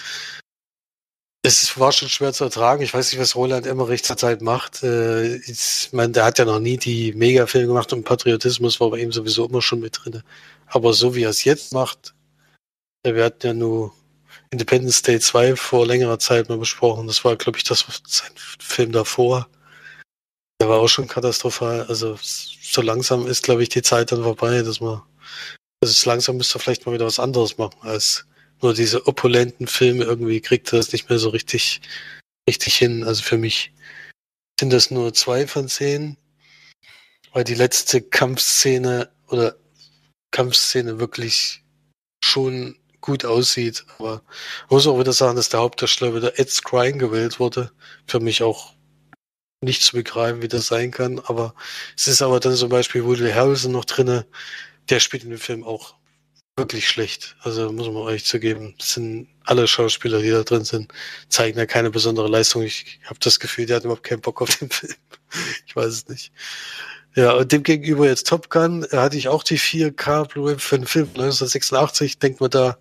Es war schon schwer zu ertragen. Ich weiß nicht, was Roland Emmerich zurzeit macht. Äh, ich meine, der hat ja noch nie die Mega-Filme gemacht und Patriotismus war bei ihm sowieso immer schon mit drin. Aber so wie er es jetzt macht, wir hatten ja nur Independence Day 2 vor längerer Zeit mal besprochen. Das war, glaube ich, das sein Film davor. Der war auch schon katastrophal. Also so langsam ist, glaube ich, die Zeit dann vorbei, dass man, also langsam müsste er vielleicht mal wieder was anderes machen, als nur diese opulenten Filme irgendwie kriegt er das nicht mehr so richtig, richtig hin. Also für mich sind das nur zwei von zehn, weil die letzte Kampfszene oder Kampfszene wirklich schon gut aussieht. Aber ich muss auch wieder sagen, dass der Hauptdarsteller wieder Ed Skrein gewählt wurde. Für mich auch nicht zu begreifen, wie das sein kann. Aber es ist aber dann zum Beispiel Woody Harrelson noch drinne. Der spielt in dem Film auch wirklich schlecht. Also muss man euch zugeben. Das sind alle Schauspieler, die da drin sind, zeigen da keine besondere Leistung. Ich habe das Gefühl, die hat überhaupt keinen Bock auf den Film. ich weiß es nicht. Ja, und dem gegenüber jetzt Top Gun, da hatte ich auch die 4K Blu-ray für den Film 1986. Denkt man da,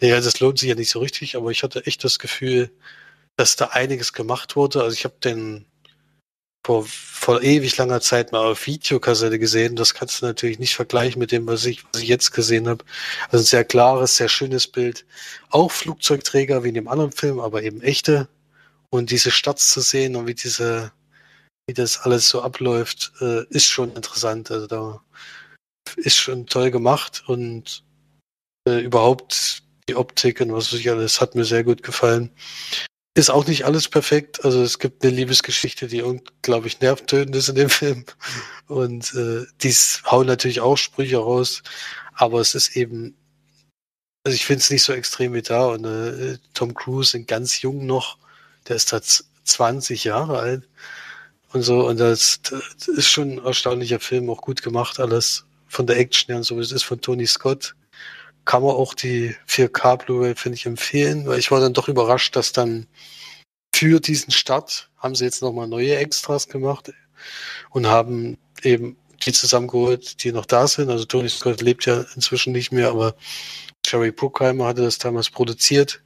naja, das lohnt sich ja nicht so richtig, aber ich hatte echt das Gefühl, dass da einiges gemacht wurde. Also ich habe den vor, vor ewig langer Zeit mal auf Videokassette gesehen. Das kannst du natürlich nicht vergleichen mit dem, was ich, was ich jetzt gesehen habe. Also ein sehr klares, sehr schönes Bild. Auch Flugzeugträger wie in dem anderen Film, aber eben echte. Und diese Stadt zu sehen und wie diese, wie das alles so abläuft, äh, ist schon interessant. Also da ist schon toll gemacht und äh, überhaupt die Optik und was weiß ich alles hat mir sehr gut gefallen. Ist auch nicht alles perfekt. Also es gibt eine Liebesgeschichte, die unglaublich nervtötend ist in dem Film. Und äh, dies hauen natürlich auch Sprüche raus. Aber es ist eben, also ich finde es nicht so extrem wie da. Und äh, Tom Cruise sind ganz jung noch. Der ist da 20 Jahre alt. Und so, und das, das ist schon ein erstaunlicher Film, auch gut gemacht, alles von der Action her und so, wie es ist von Tony Scott kann man auch die 4K Blu-ray, finde ich, empfehlen, weil ich war dann doch überrascht, dass dann für diesen Start haben sie jetzt nochmal neue Extras gemacht und haben eben die zusammengeholt, die noch da sind. Also Tony Scott lebt ja inzwischen nicht mehr, aber Jerry Bruckheimer hatte das damals produziert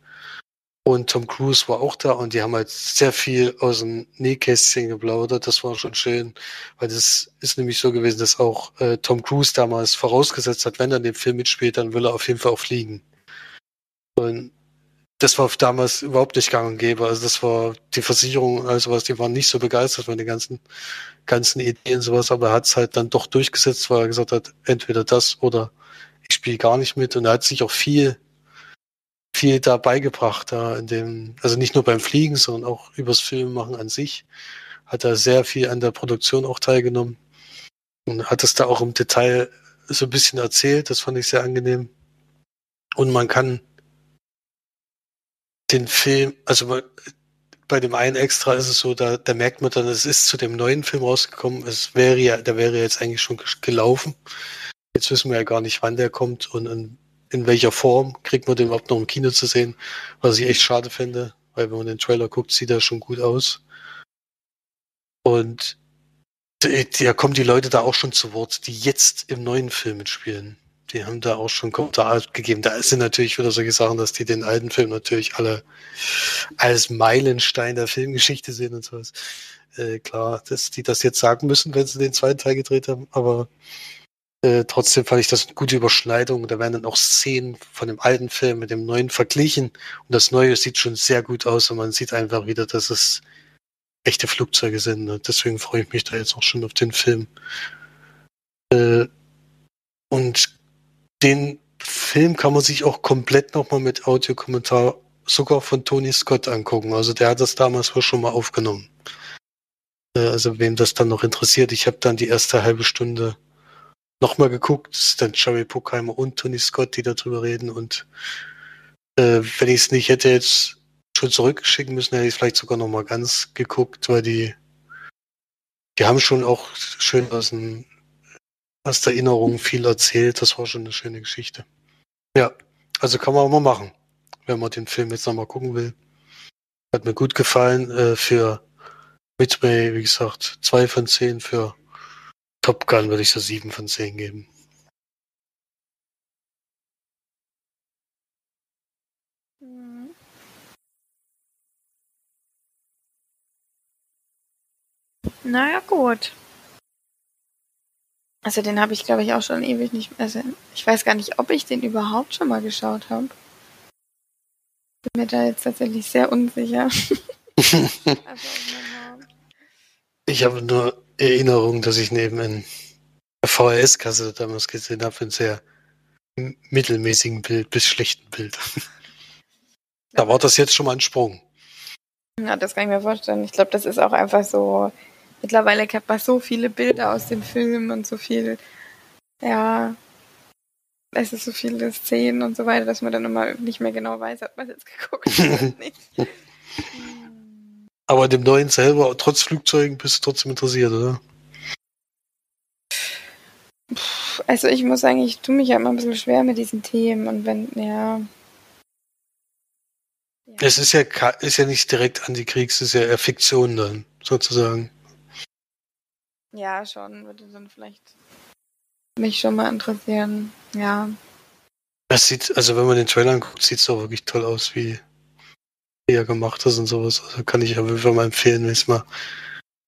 und Tom Cruise war auch da und die haben halt sehr viel aus dem Nähkästchen geplaudert. Das war schon schön, weil das ist nämlich so gewesen, dass auch äh, Tom Cruise damals vorausgesetzt hat, wenn er in dem Film mitspielt, dann will er auf jeden Fall auch fliegen. Und das war damals überhaupt nicht gang und gäbe. Also das war die Versicherung, also was, die waren nicht so begeistert von den ganzen, ganzen Ideen und sowas, aber er hat es halt dann doch durchgesetzt, weil er gesagt hat, entweder das oder ich spiele gar nicht mit. Und er hat sich auch viel viel da beigebracht, da in dem, also nicht nur beim Fliegen, sondern auch übers Filmmachen an sich. Hat er sehr viel an der Produktion auch teilgenommen und hat es da auch im Detail so ein bisschen erzählt. Das fand ich sehr angenehm. Und man kann den Film, also bei dem einen Extra ist es so, da, da merkt man dann, es ist zu dem neuen Film rausgekommen. Es wäre ja, der wäre jetzt eigentlich schon gelaufen. Jetzt wissen wir ja gar nicht, wann der kommt und, und in welcher Form kriegt man den überhaupt noch im Kino zu sehen, was ich echt schade finde, weil wenn man den Trailer guckt, sieht er schon gut aus. Und da kommen die Leute da auch schon zu Wort, die jetzt im neuen Film mitspielen. Die haben da auch schon Kommentare gegeben. Da sind natürlich wieder solche Sachen, dass die den alten Film natürlich alle als Meilenstein der Filmgeschichte sehen und sowas. Äh, klar, dass die das jetzt sagen müssen, wenn sie den zweiten Teil gedreht haben, aber äh, trotzdem fand ich das eine gute Überschneidung. Da werden dann auch Szenen von dem alten Film mit dem neuen verglichen. Und das neue sieht schon sehr gut aus und man sieht einfach wieder, dass es echte Flugzeuge sind. Und deswegen freue ich mich da jetzt auch schon auf den Film. Äh, und den Film kann man sich auch komplett nochmal mit Audiokommentar sogar von Tony Scott angucken. Also der hat das damals wohl schon mal aufgenommen. Äh, also wem das dann noch interessiert, ich habe dann die erste halbe Stunde nochmal geguckt. Dann Jerry Puckheimer und Tony Scott, die darüber reden. Und äh, wenn ich es nicht hätte jetzt schon zurückschicken müssen, hätte ich vielleicht sogar nochmal ganz geguckt, weil die, die haben schon auch schön aus, dem, aus der Erinnerung viel erzählt. Das war schon eine schöne Geschichte. Ja, also kann man auch mal machen, wenn man den Film jetzt nochmal gucken will. Hat mir gut gefallen. Äh, für Midway, wie gesagt, zwei von zehn für Top Gun würde ich so sieben von zehn geben. Mhm. Naja, gut. Also den habe ich, glaube ich, auch schon ewig nicht. Also ich weiß gar nicht, ob ich den überhaupt schon mal geschaut habe. Bin mir da jetzt tatsächlich sehr unsicher. also, ich habe nur Erinnerung, dass ich neben einer VHS-Kasse damals gesehen habe, ein sehr mittelmäßigen Bild bis schlechten Bild. da war das jetzt schon mal ein Sprung. Ja, das kann ich mir vorstellen. Ich glaube, das ist auch einfach so. Mittlerweile kennt man so viele Bilder aus dem Film und so viel, ja, es ist so viele Szenen und so weiter, dass man dann immer nicht mehr genau weiß, hat man jetzt geguckt oder nicht. Aber dem neuen selber, trotz Flugzeugen, bist du trotzdem interessiert, oder? Also ich muss sagen, ich tue mich ja immer ein bisschen schwer mit diesen Themen und wenn, ja. ja. Es ist ja, ist ja nicht direkt Antikriegs, es ist ja eher Fiktion dann, sozusagen. Ja, schon, würde dann vielleicht mich schon mal interessieren, ja. Das sieht, also wenn man den Trailer anguckt, sieht es auch wirklich toll aus, wie er gemacht ist und sowas. Also kann ich auf jeden Fall mal empfehlen, wenn es mal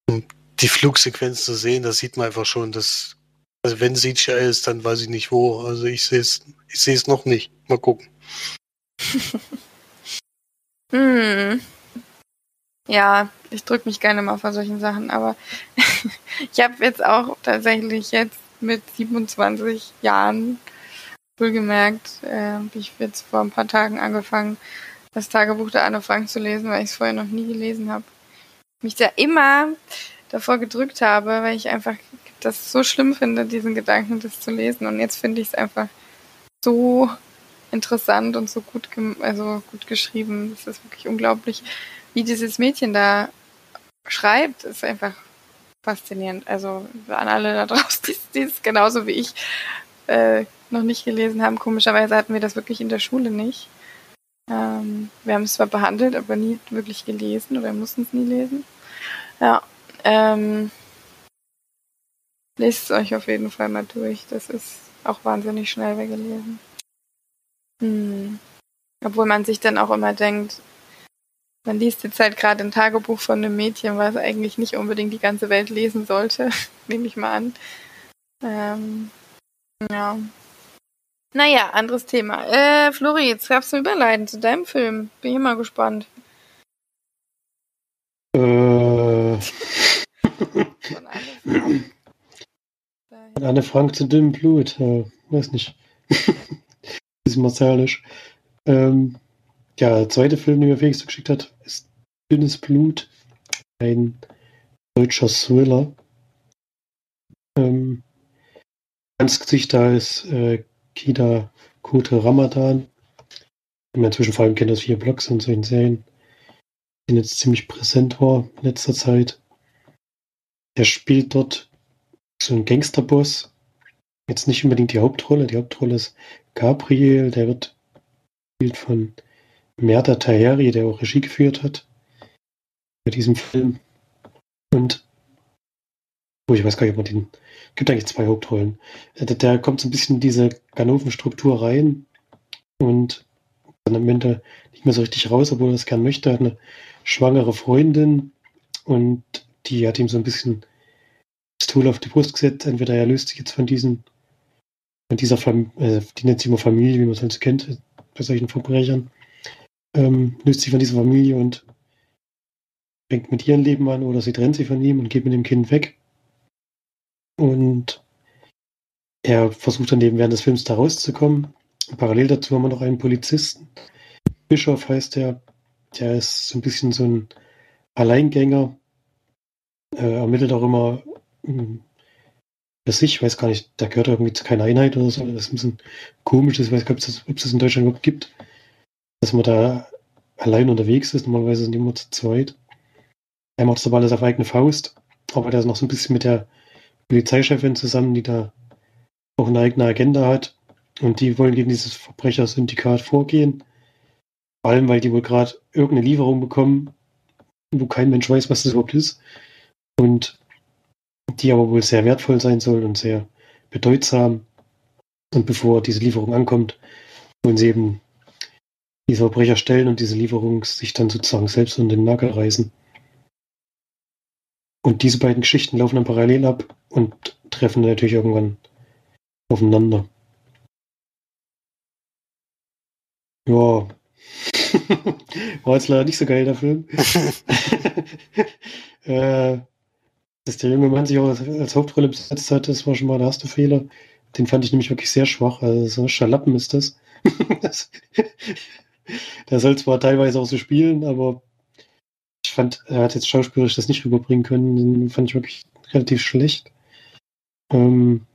um die Flugsequenz zu sehen, da sieht man einfach schon, dass, also wenn CGI ist, dann weiß ich nicht wo. Also ich sehe es, ich sehe es noch nicht. Mal gucken. hm. Ja, ich drücke mich gerne mal vor solchen Sachen, aber ich habe jetzt auch tatsächlich jetzt mit 27 Jahren wohlgemerkt, äh, habe ich jetzt vor ein paar Tagen angefangen, das Tagebuch der Anne Frank zu lesen, weil ich es vorher noch nie gelesen habe. Mich da immer davor gedrückt habe, weil ich einfach das so schlimm finde, diesen Gedanken, das zu lesen. Und jetzt finde ich es einfach so interessant und so gut, also gut geschrieben. Das ist wirklich unglaublich, wie dieses Mädchen da schreibt. Ist einfach faszinierend. Also an alle da draußen, die, die es genauso wie ich äh, noch nicht gelesen haben. Komischerweise hatten wir das wirklich in der Schule nicht. Ähm, wir haben es zwar behandelt, aber nie wirklich gelesen oder mussten es nie lesen. Ja. Ähm, lest es euch auf jeden Fall mal durch. Das ist auch wahnsinnig schnell weggelesen. Hm. Obwohl man sich dann auch immer denkt, man liest jetzt halt gerade ein Tagebuch von einem Mädchen, was eigentlich nicht unbedingt die ganze Welt lesen sollte, nehme ich mal an. Ähm, ja. Naja, anderes Thema. Äh, Flori, jetzt darfst du überleiten zu deinem Film. Bin ich mal gespannt. Äh. Anne Frank zu dünnem Blut. Äh, weiß nicht. Bisschen martialisch. Ähm, ja, der zweite Film, den mir Felix geschickt hat, ist Dünnes Blut. Ein deutscher Thriller. Ähm, ganz Gesicht da ist äh, Kida Kute Ramadan. Inzwischen vor allem kennt das vier Blogs und solchen Serien, die jetzt ziemlich präsent war in letzter Zeit. Der spielt dort so einen Gangsterboss. Jetzt nicht unbedingt die Hauptrolle. Die Hauptrolle ist Gabriel, der wird gespielt von Merda Taheri, der auch Regie geführt hat bei diesem Film. Und wo ich weiß gar nicht, ob man den gibt eigentlich zwei Hauptrollen. Äh, der, der kommt so ein bisschen in diese Ganoven-Struktur rein und dann am Ende nicht mehr so richtig raus, obwohl er das gern möchte. Er hat eine schwangere Freundin und die hat ihm so ein bisschen das Tool auf die Brust gesetzt. Entweder er löst sich jetzt von diesen, von dieser Familie, äh, die nennt sich immer Familie, wie man es halt so kennt, bei solchen Verbrechern, ähm, löst sich von dieser Familie und fängt mit ihrem Leben an oder sie trennt sich von ihm und geht mit dem Kind weg. Und er versucht dann eben während des Films da rauszukommen. Parallel dazu haben wir noch einen Polizisten. Bischof heißt der. Der ist so ein bisschen so ein Alleingänger. Äh, ermittelt auch immer hm, für sich. Ich weiß gar nicht, der gehört irgendwie zu keiner Einheit oder so. Das ist ein bisschen komisch. Ich weiß gar nicht, ob es das in Deutschland überhaupt gibt. Dass man da allein unterwegs ist. Normalerweise sind die immer zu zweit. Er macht das aber alles auf eigene Faust. Aber der ist noch so ein bisschen mit der Polizeichefin zusammen, die da auch eine eigene Agenda hat. Und die wollen gegen dieses Verbrechersyndikat vorgehen. Vor allem, weil die wohl gerade irgendeine Lieferung bekommen, wo kein Mensch weiß, was das überhaupt ist. Und die aber wohl sehr wertvoll sein soll und sehr bedeutsam. Und bevor diese Lieferung ankommt, wollen sie eben diese Verbrecher stellen und diese Lieferung sich dann sozusagen selbst unter den Nagel reißen. Und diese beiden Geschichten laufen dann parallel ab und treffen natürlich irgendwann aufeinander. Ja. War jetzt leider nicht so geil, der Film. äh, dass der junge Mann sich auch als, als, Hauptrolle besetzt hat, das war schon mal der erste Fehler. Den fand ich nämlich wirklich sehr schwach. Also so ein Schalappen ist das. das der soll zwar teilweise auch so spielen, aber fand, er hat jetzt schauspielerisch das nicht rüberbringen können. Den fand ich wirklich relativ schlecht. Ähm,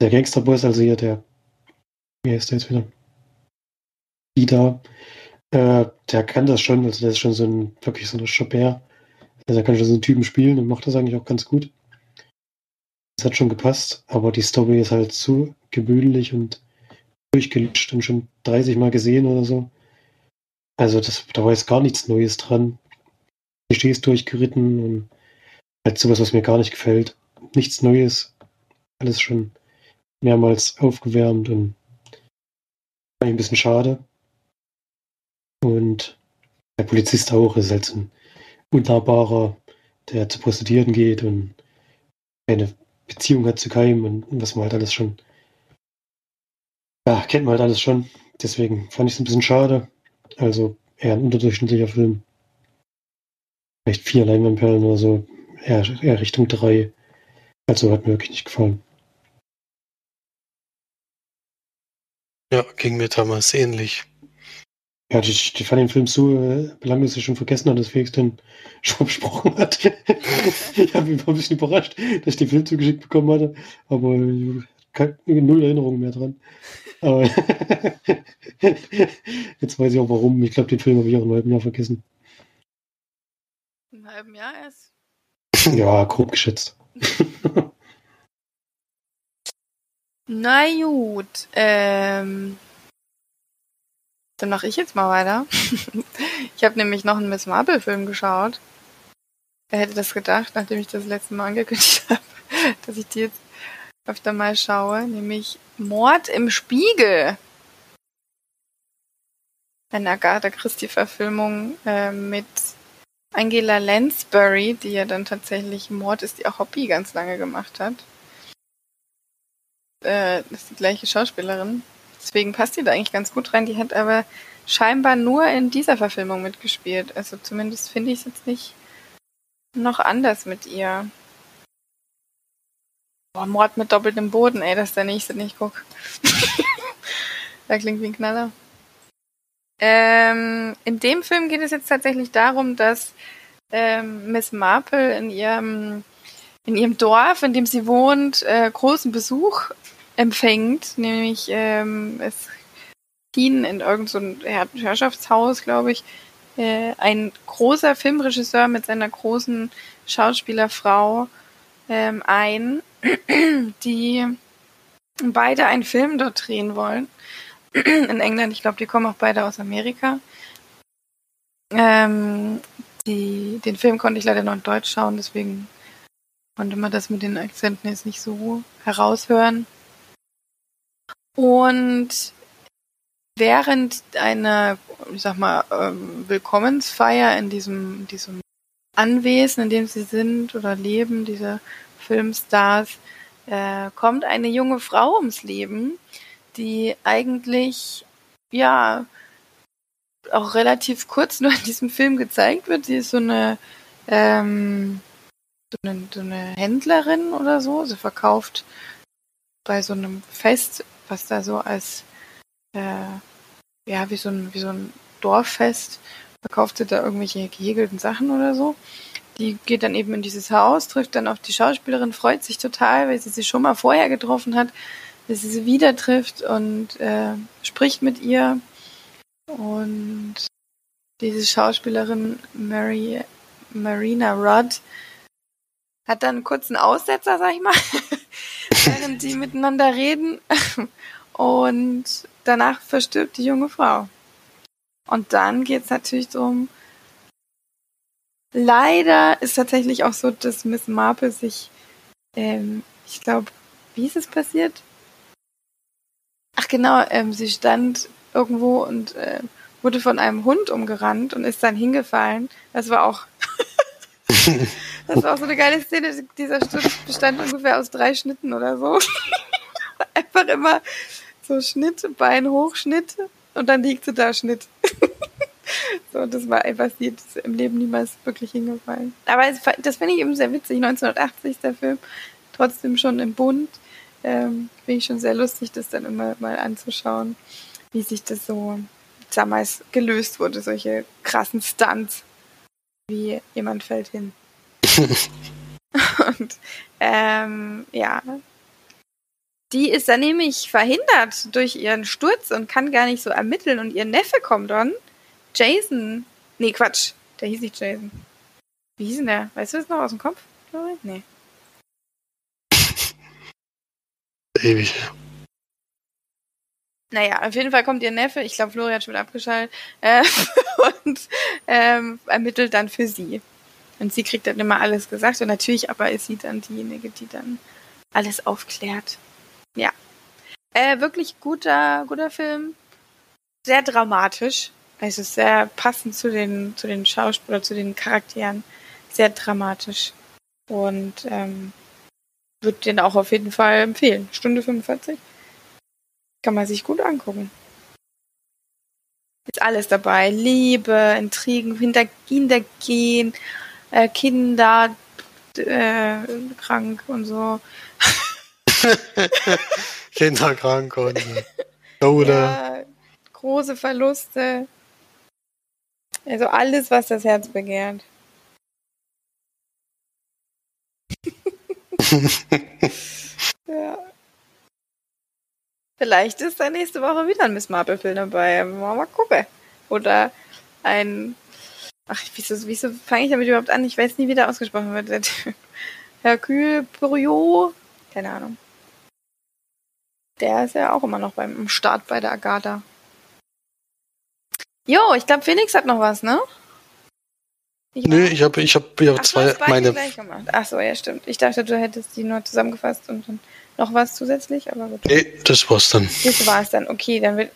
der Gangsterboss, also hier der wie heißt der jetzt wieder? Ida. Äh, der kann das schon, also der ist schon so ein, wirklich so ein Chabert. Also der kann schon so einen Typen spielen und macht das eigentlich auch ganz gut. Das hat schon gepasst, aber die Story ist halt zu gewöhnlich und durchgelutscht und schon 30 Mal gesehen oder so. Also das, da war jetzt gar nichts Neues dran. Klischees durchgeritten und halt sowas, was mir gar nicht gefällt. Nichts Neues. Alles schon mehrmals aufgewärmt und ein bisschen schade. Und der Polizist auch ist halt so ein unnahbarer, der zu Prostituierten geht und eine Beziehung hat zu keinem und was man halt alles schon, ja, kennt man halt alles schon. Deswegen fand ich es ein bisschen schade. Also eher ein unterdurchschnittlicher Film. Vielleicht vier Leinwandperlen oder so. Eher, eher Richtung drei. Also hat mir wirklich nicht gefallen. Ja, ging mir damals ähnlich. Ja, die, die fand den Film so äh, belanglos, dass ich schon vergessen habe, dass Felix den schon besprochen hat. ich habe mich ein bisschen überrascht, dass ich den Film zugeschickt bekommen hatte, aber äh, keine, null Erinnerungen mehr dran. Aber jetzt weiß ich auch warum. Ich glaube, den Film habe ich auch im halben Jahr vergessen. Im halben Jahr erst? Ja, grob geschätzt. Na gut, ähm, dann mache ich jetzt mal weiter. ich habe nämlich noch einen Miss Marple-Film geschaut. Wer hätte das gedacht, nachdem ich das letzte Mal angekündigt habe, dass ich die jetzt öfter mal schaue, nämlich Mord im Spiegel. Eine Agatha Christie-Verfilmung äh, mit Angela Lansbury, die ja dann tatsächlich Mord ist ihr Hobby ganz lange gemacht hat. Äh, das ist die gleiche Schauspielerin. Deswegen passt die da eigentlich ganz gut rein. Die hat aber scheinbar nur in dieser Verfilmung mitgespielt. Also zumindest finde ich es jetzt nicht noch anders mit ihr. Boah, Mord mit doppeltem Boden, ey, das ist der nächste, den ich guck. da klingt wie ein Knaller. Ähm, in dem Film geht es jetzt tatsächlich darum, dass ähm, Miss Marple in ihrem in ihrem Dorf, in dem sie wohnt, äh, großen Besuch empfängt, nämlich ähm, es schien in irgendein so Herrschaftshaus, glaube ich, äh, ein großer Filmregisseur mit seiner großen Schauspielerfrau ähm, ein, die beide einen Film dort drehen wollen. in England, ich glaube, die kommen auch beide aus Amerika. Ähm, die, den Film konnte ich leider noch in Deutsch schauen, deswegen konnte man das mit den Akzenten jetzt nicht so heraushören. Und während einer, ich sag mal, ähm, Willkommensfeier in diesem, diesem Anwesen, in dem sie sind oder leben, diese Filmstars, äh, kommt eine junge Frau ums Leben, die eigentlich, ja, auch relativ kurz nur in diesem Film gezeigt wird. Sie ist so eine, ähm, so eine, so eine Händlerin oder so. Sie verkauft bei so einem Fest was da so als, äh, ja, wie so ein, wie so ein Dorffest, verkauft sie da irgendwelche gehegelten Sachen oder so. Die geht dann eben in dieses Haus, trifft dann auf die Schauspielerin, freut sich total, weil sie sie schon mal vorher getroffen hat, dass sie sie wieder trifft und äh, spricht mit ihr. Und diese Schauspielerin Mary, Marina Rudd hat dann einen kurzen Aussetzer, sag ich mal, während die miteinander reden. Und danach verstirbt die junge Frau. Und dann geht's natürlich darum, leider ist tatsächlich auch so, dass Miss Marple sich, ähm, ich glaube, wie ist es passiert? Ach genau, ähm, sie stand irgendwo und äh, wurde von einem Hund umgerannt und ist dann hingefallen. Das war auch Das war auch so eine geile Szene. Dieser Stück bestand ungefähr aus drei Schnitten oder so. Einfach immer so Schnitt, Bein hoch, Schnitt und dann liegt sie da, Schnitt. So, das war einfach, sie ist im Leben niemals wirklich hingefallen. Aber es, das finde ich eben sehr witzig. 1980 der Film, trotzdem schon im Bund. Ähm, finde ich schon sehr lustig, das dann immer mal anzuschauen, wie sich das so damals gelöst wurde, solche krassen Stunts, wie jemand fällt hin. Und ähm, ja, die ist dann nämlich verhindert durch ihren Sturz und kann gar nicht so ermitteln und ihr Neffe kommt dann. Jason. Nee, Quatsch. Der hieß nicht Jason. Wie hieß denn der? Weißt du das noch aus dem Kopf? Nee. Ewig. Naja, auf jeden Fall kommt ihr Neffe, ich glaube, Florian hat schon wieder abgeschaltet, äh, und ähm, ermittelt dann für sie. Und sie kriegt dann immer alles gesagt und natürlich aber ist sie dann diejenige, die dann alles aufklärt. Ja. Äh, wirklich guter, guter Film. Sehr dramatisch. Also sehr passend zu den, zu den Schauspielern, zu den Charakteren. Sehr dramatisch. Und ähm, würde den auch auf jeden Fall empfehlen. Stunde 45. Kann man sich gut angucken. Ist alles dabei. Liebe, Intrigen, Hinter Hintergehen, äh, Kinder äh, krank und so. Kinderkrank und Tode. Ja, große Verluste. Also alles, was das Herz begehrt. ja. Vielleicht ist da nächste Woche wieder ein Miss Marple-Film dabei. Mal, mal gucken. Oder ein. Ach, wieso, wieso fange ich damit überhaupt an? Ich weiß nie, wie der ausgesprochen wird. Hercule Poirot. Keine Ahnung. Der ist ja auch immer noch beim Start bei der Agatha. Jo, ich glaube, Felix hat noch was, ne? Ich Nö, ich habe ich hab, ich hab Ach, zwei meine. Ach so, ja, stimmt. Ich dachte, du hättest die nur zusammengefasst und dann noch was zusätzlich, aber gut. Nee, das war's dann. Das war's dann. Okay, dann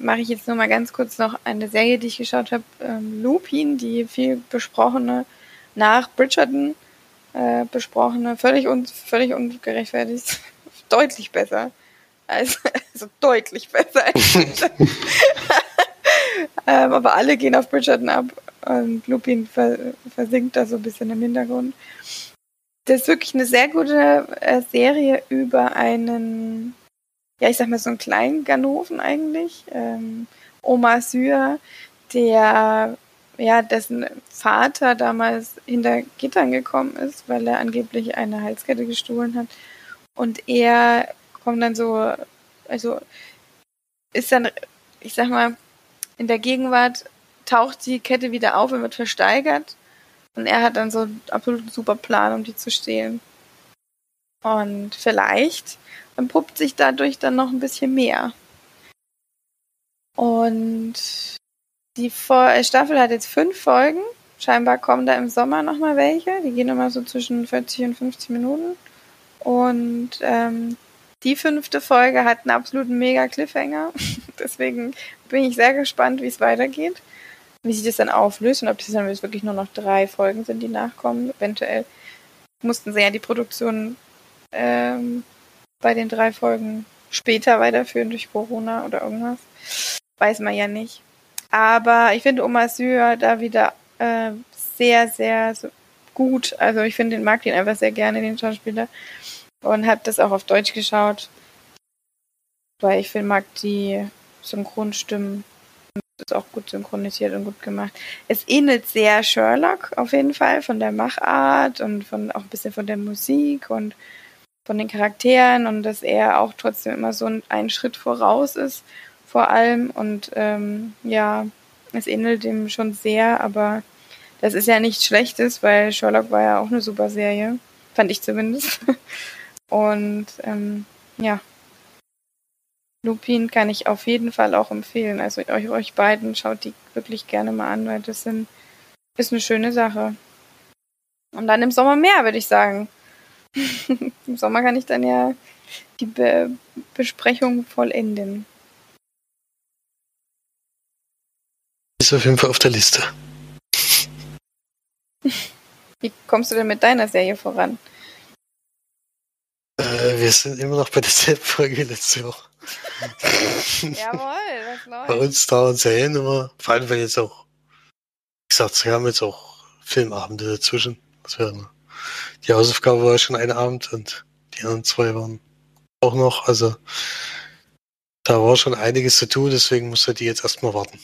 mache ich jetzt nur mal ganz kurz noch eine Serie, die ich geschaut habe. Ähm, Lupin, die viel besprochene, nach Bridgerton äh, besprochene, völlig, un, völlig ungerechtfertigt, deutlich besser. Also, also deutlich besser. ähm, aber alle gehen auf Bridgerton ab und Lupin versinkt da so ein bisschen im Hintergrund. Das ist wirklich eine sehr gute äh, Serie über einen, ja, ich sag mal so einen kleinen Ganoven eigentlich, ähm, Oma Syr, der, ja, dessen Vater damals hinter Gittern gekommen ist, weil er angeblich eine Halskette gestohlen hat. Und er kommt dann so, also ist dann, ich sag mal, in der Gegenwart taucht die Kette wieder auf und wird versteigert. Und er hat dann so einen absoluten super Plan, um die zu stehlen. Und vielleicht entpuppt sich dadurch dann noch ein bisschen mehr. Und die Staffel hat jetzt fünf Folgen. Scheinbar kommen da im Sommer nochmal welche. Die gehen immer so zwischen 40 und 50 Minuten. Und ähm, die fünfte Folge hat einen absoluten mega Cliffhanger. Deswegen bin ich sehr gespannt, wie es weitergeht wie sich das dann auflöst und ob das dann wirklich nur noch drei Folgen sind, die nachkommen. Eventuell mussten sie ja die Produktion ähm, bei den drei Folgen später weiterführen durch Corona oder irgendwas. Weiß man ja nicht. Aber ich finde Oma Syr da wieder äh, sehr, sehr gut. Also ich finde den mag den einfach sehr gerne, den Schauspieler. Und habe das auch auf Deutsch geschaut. Weil ich finde, mag die Synchronstimmen ist auch gut synchronisiert und gut gemacht. Es ähnelt sehr Sherlock auf jeden Fall von der Machart und von auch ein bisschen von der Musik und von den Charakteren und dass er auch trotzdem immer so einen Schritt voraus ist vor allem und ähm, ja, es ähnelt dem schon sehr, aber das ist ja nichts Schlechtes, weil Sherlock war ja auch eine super Serie, fand ich zumindest. Und ähm, ja, Lupin kann ich auf jeden Fall auch empfehlen. Also euch, euch beiden schaut die wirklich gerne mal an, weil das sind, ist eine schöne Sache. Und dann im Sommer mehr, würde ich sagen. Im Sommer kann ich dann ja die Be Besprechung vollenden. Ist auf jeden Fall auf der Liste. Wie kommst du denn mit deiner Serie voran? Äh, wir sind immer noch bei derselben Folge letzte Woche. Jawohl, was läuft? Bei uns dauern Serien immer, vor allem wenn jetzt auch, wie gesagt, wir haben jetzt auch Filmabende dazwischen. Das wäre die Hausaufgabe war schon ein Abend und die anderen zwei waren auch noch. Also da war schon einiges zu tun, deswegen musste die jetzt erstmal warten.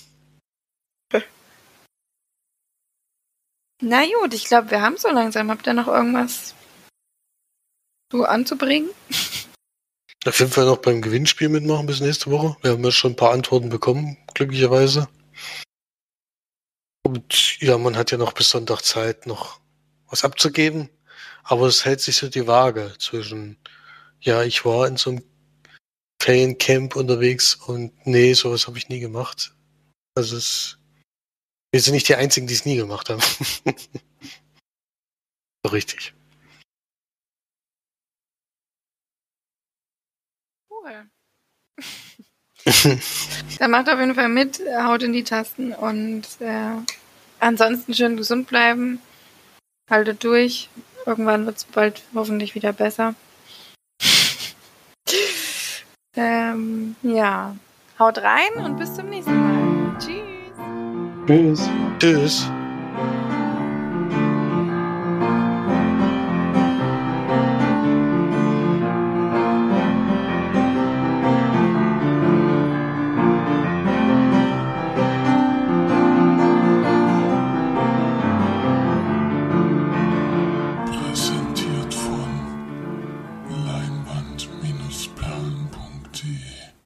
Na gut, ich glaube, wir haben so langsam. Habt ihr noch irgendwas so anzubringen? Auf jeden Fall noch beim Gewinnspiel mitmachen bis nächste Woche. Wir haben ja schon ein paar Antworten bekommen, glücklicherweise. Und ja, man hat ja noch bis Sonntag Zeit, noch was abzugeben. Aber es hält sich so die Waage zwischen, ja, ich war in so einem Feriencamp unterwegs und nee, sowas habe ich nie gemacht. Also es, wir sind nicht die Einzigen, die es nie gemacht haben. so richtig. Cool. Dann macht auf jeden Fall mit, haut in die Tasten und äh, ansonsten schön gesund bleiben. Haltet durch. Irgendwann wird es bald hoffentlich wieder besser. ähm, ja, haut rein und bis zum nächsten Mal. Tschüss. Tschüss. Tschüss.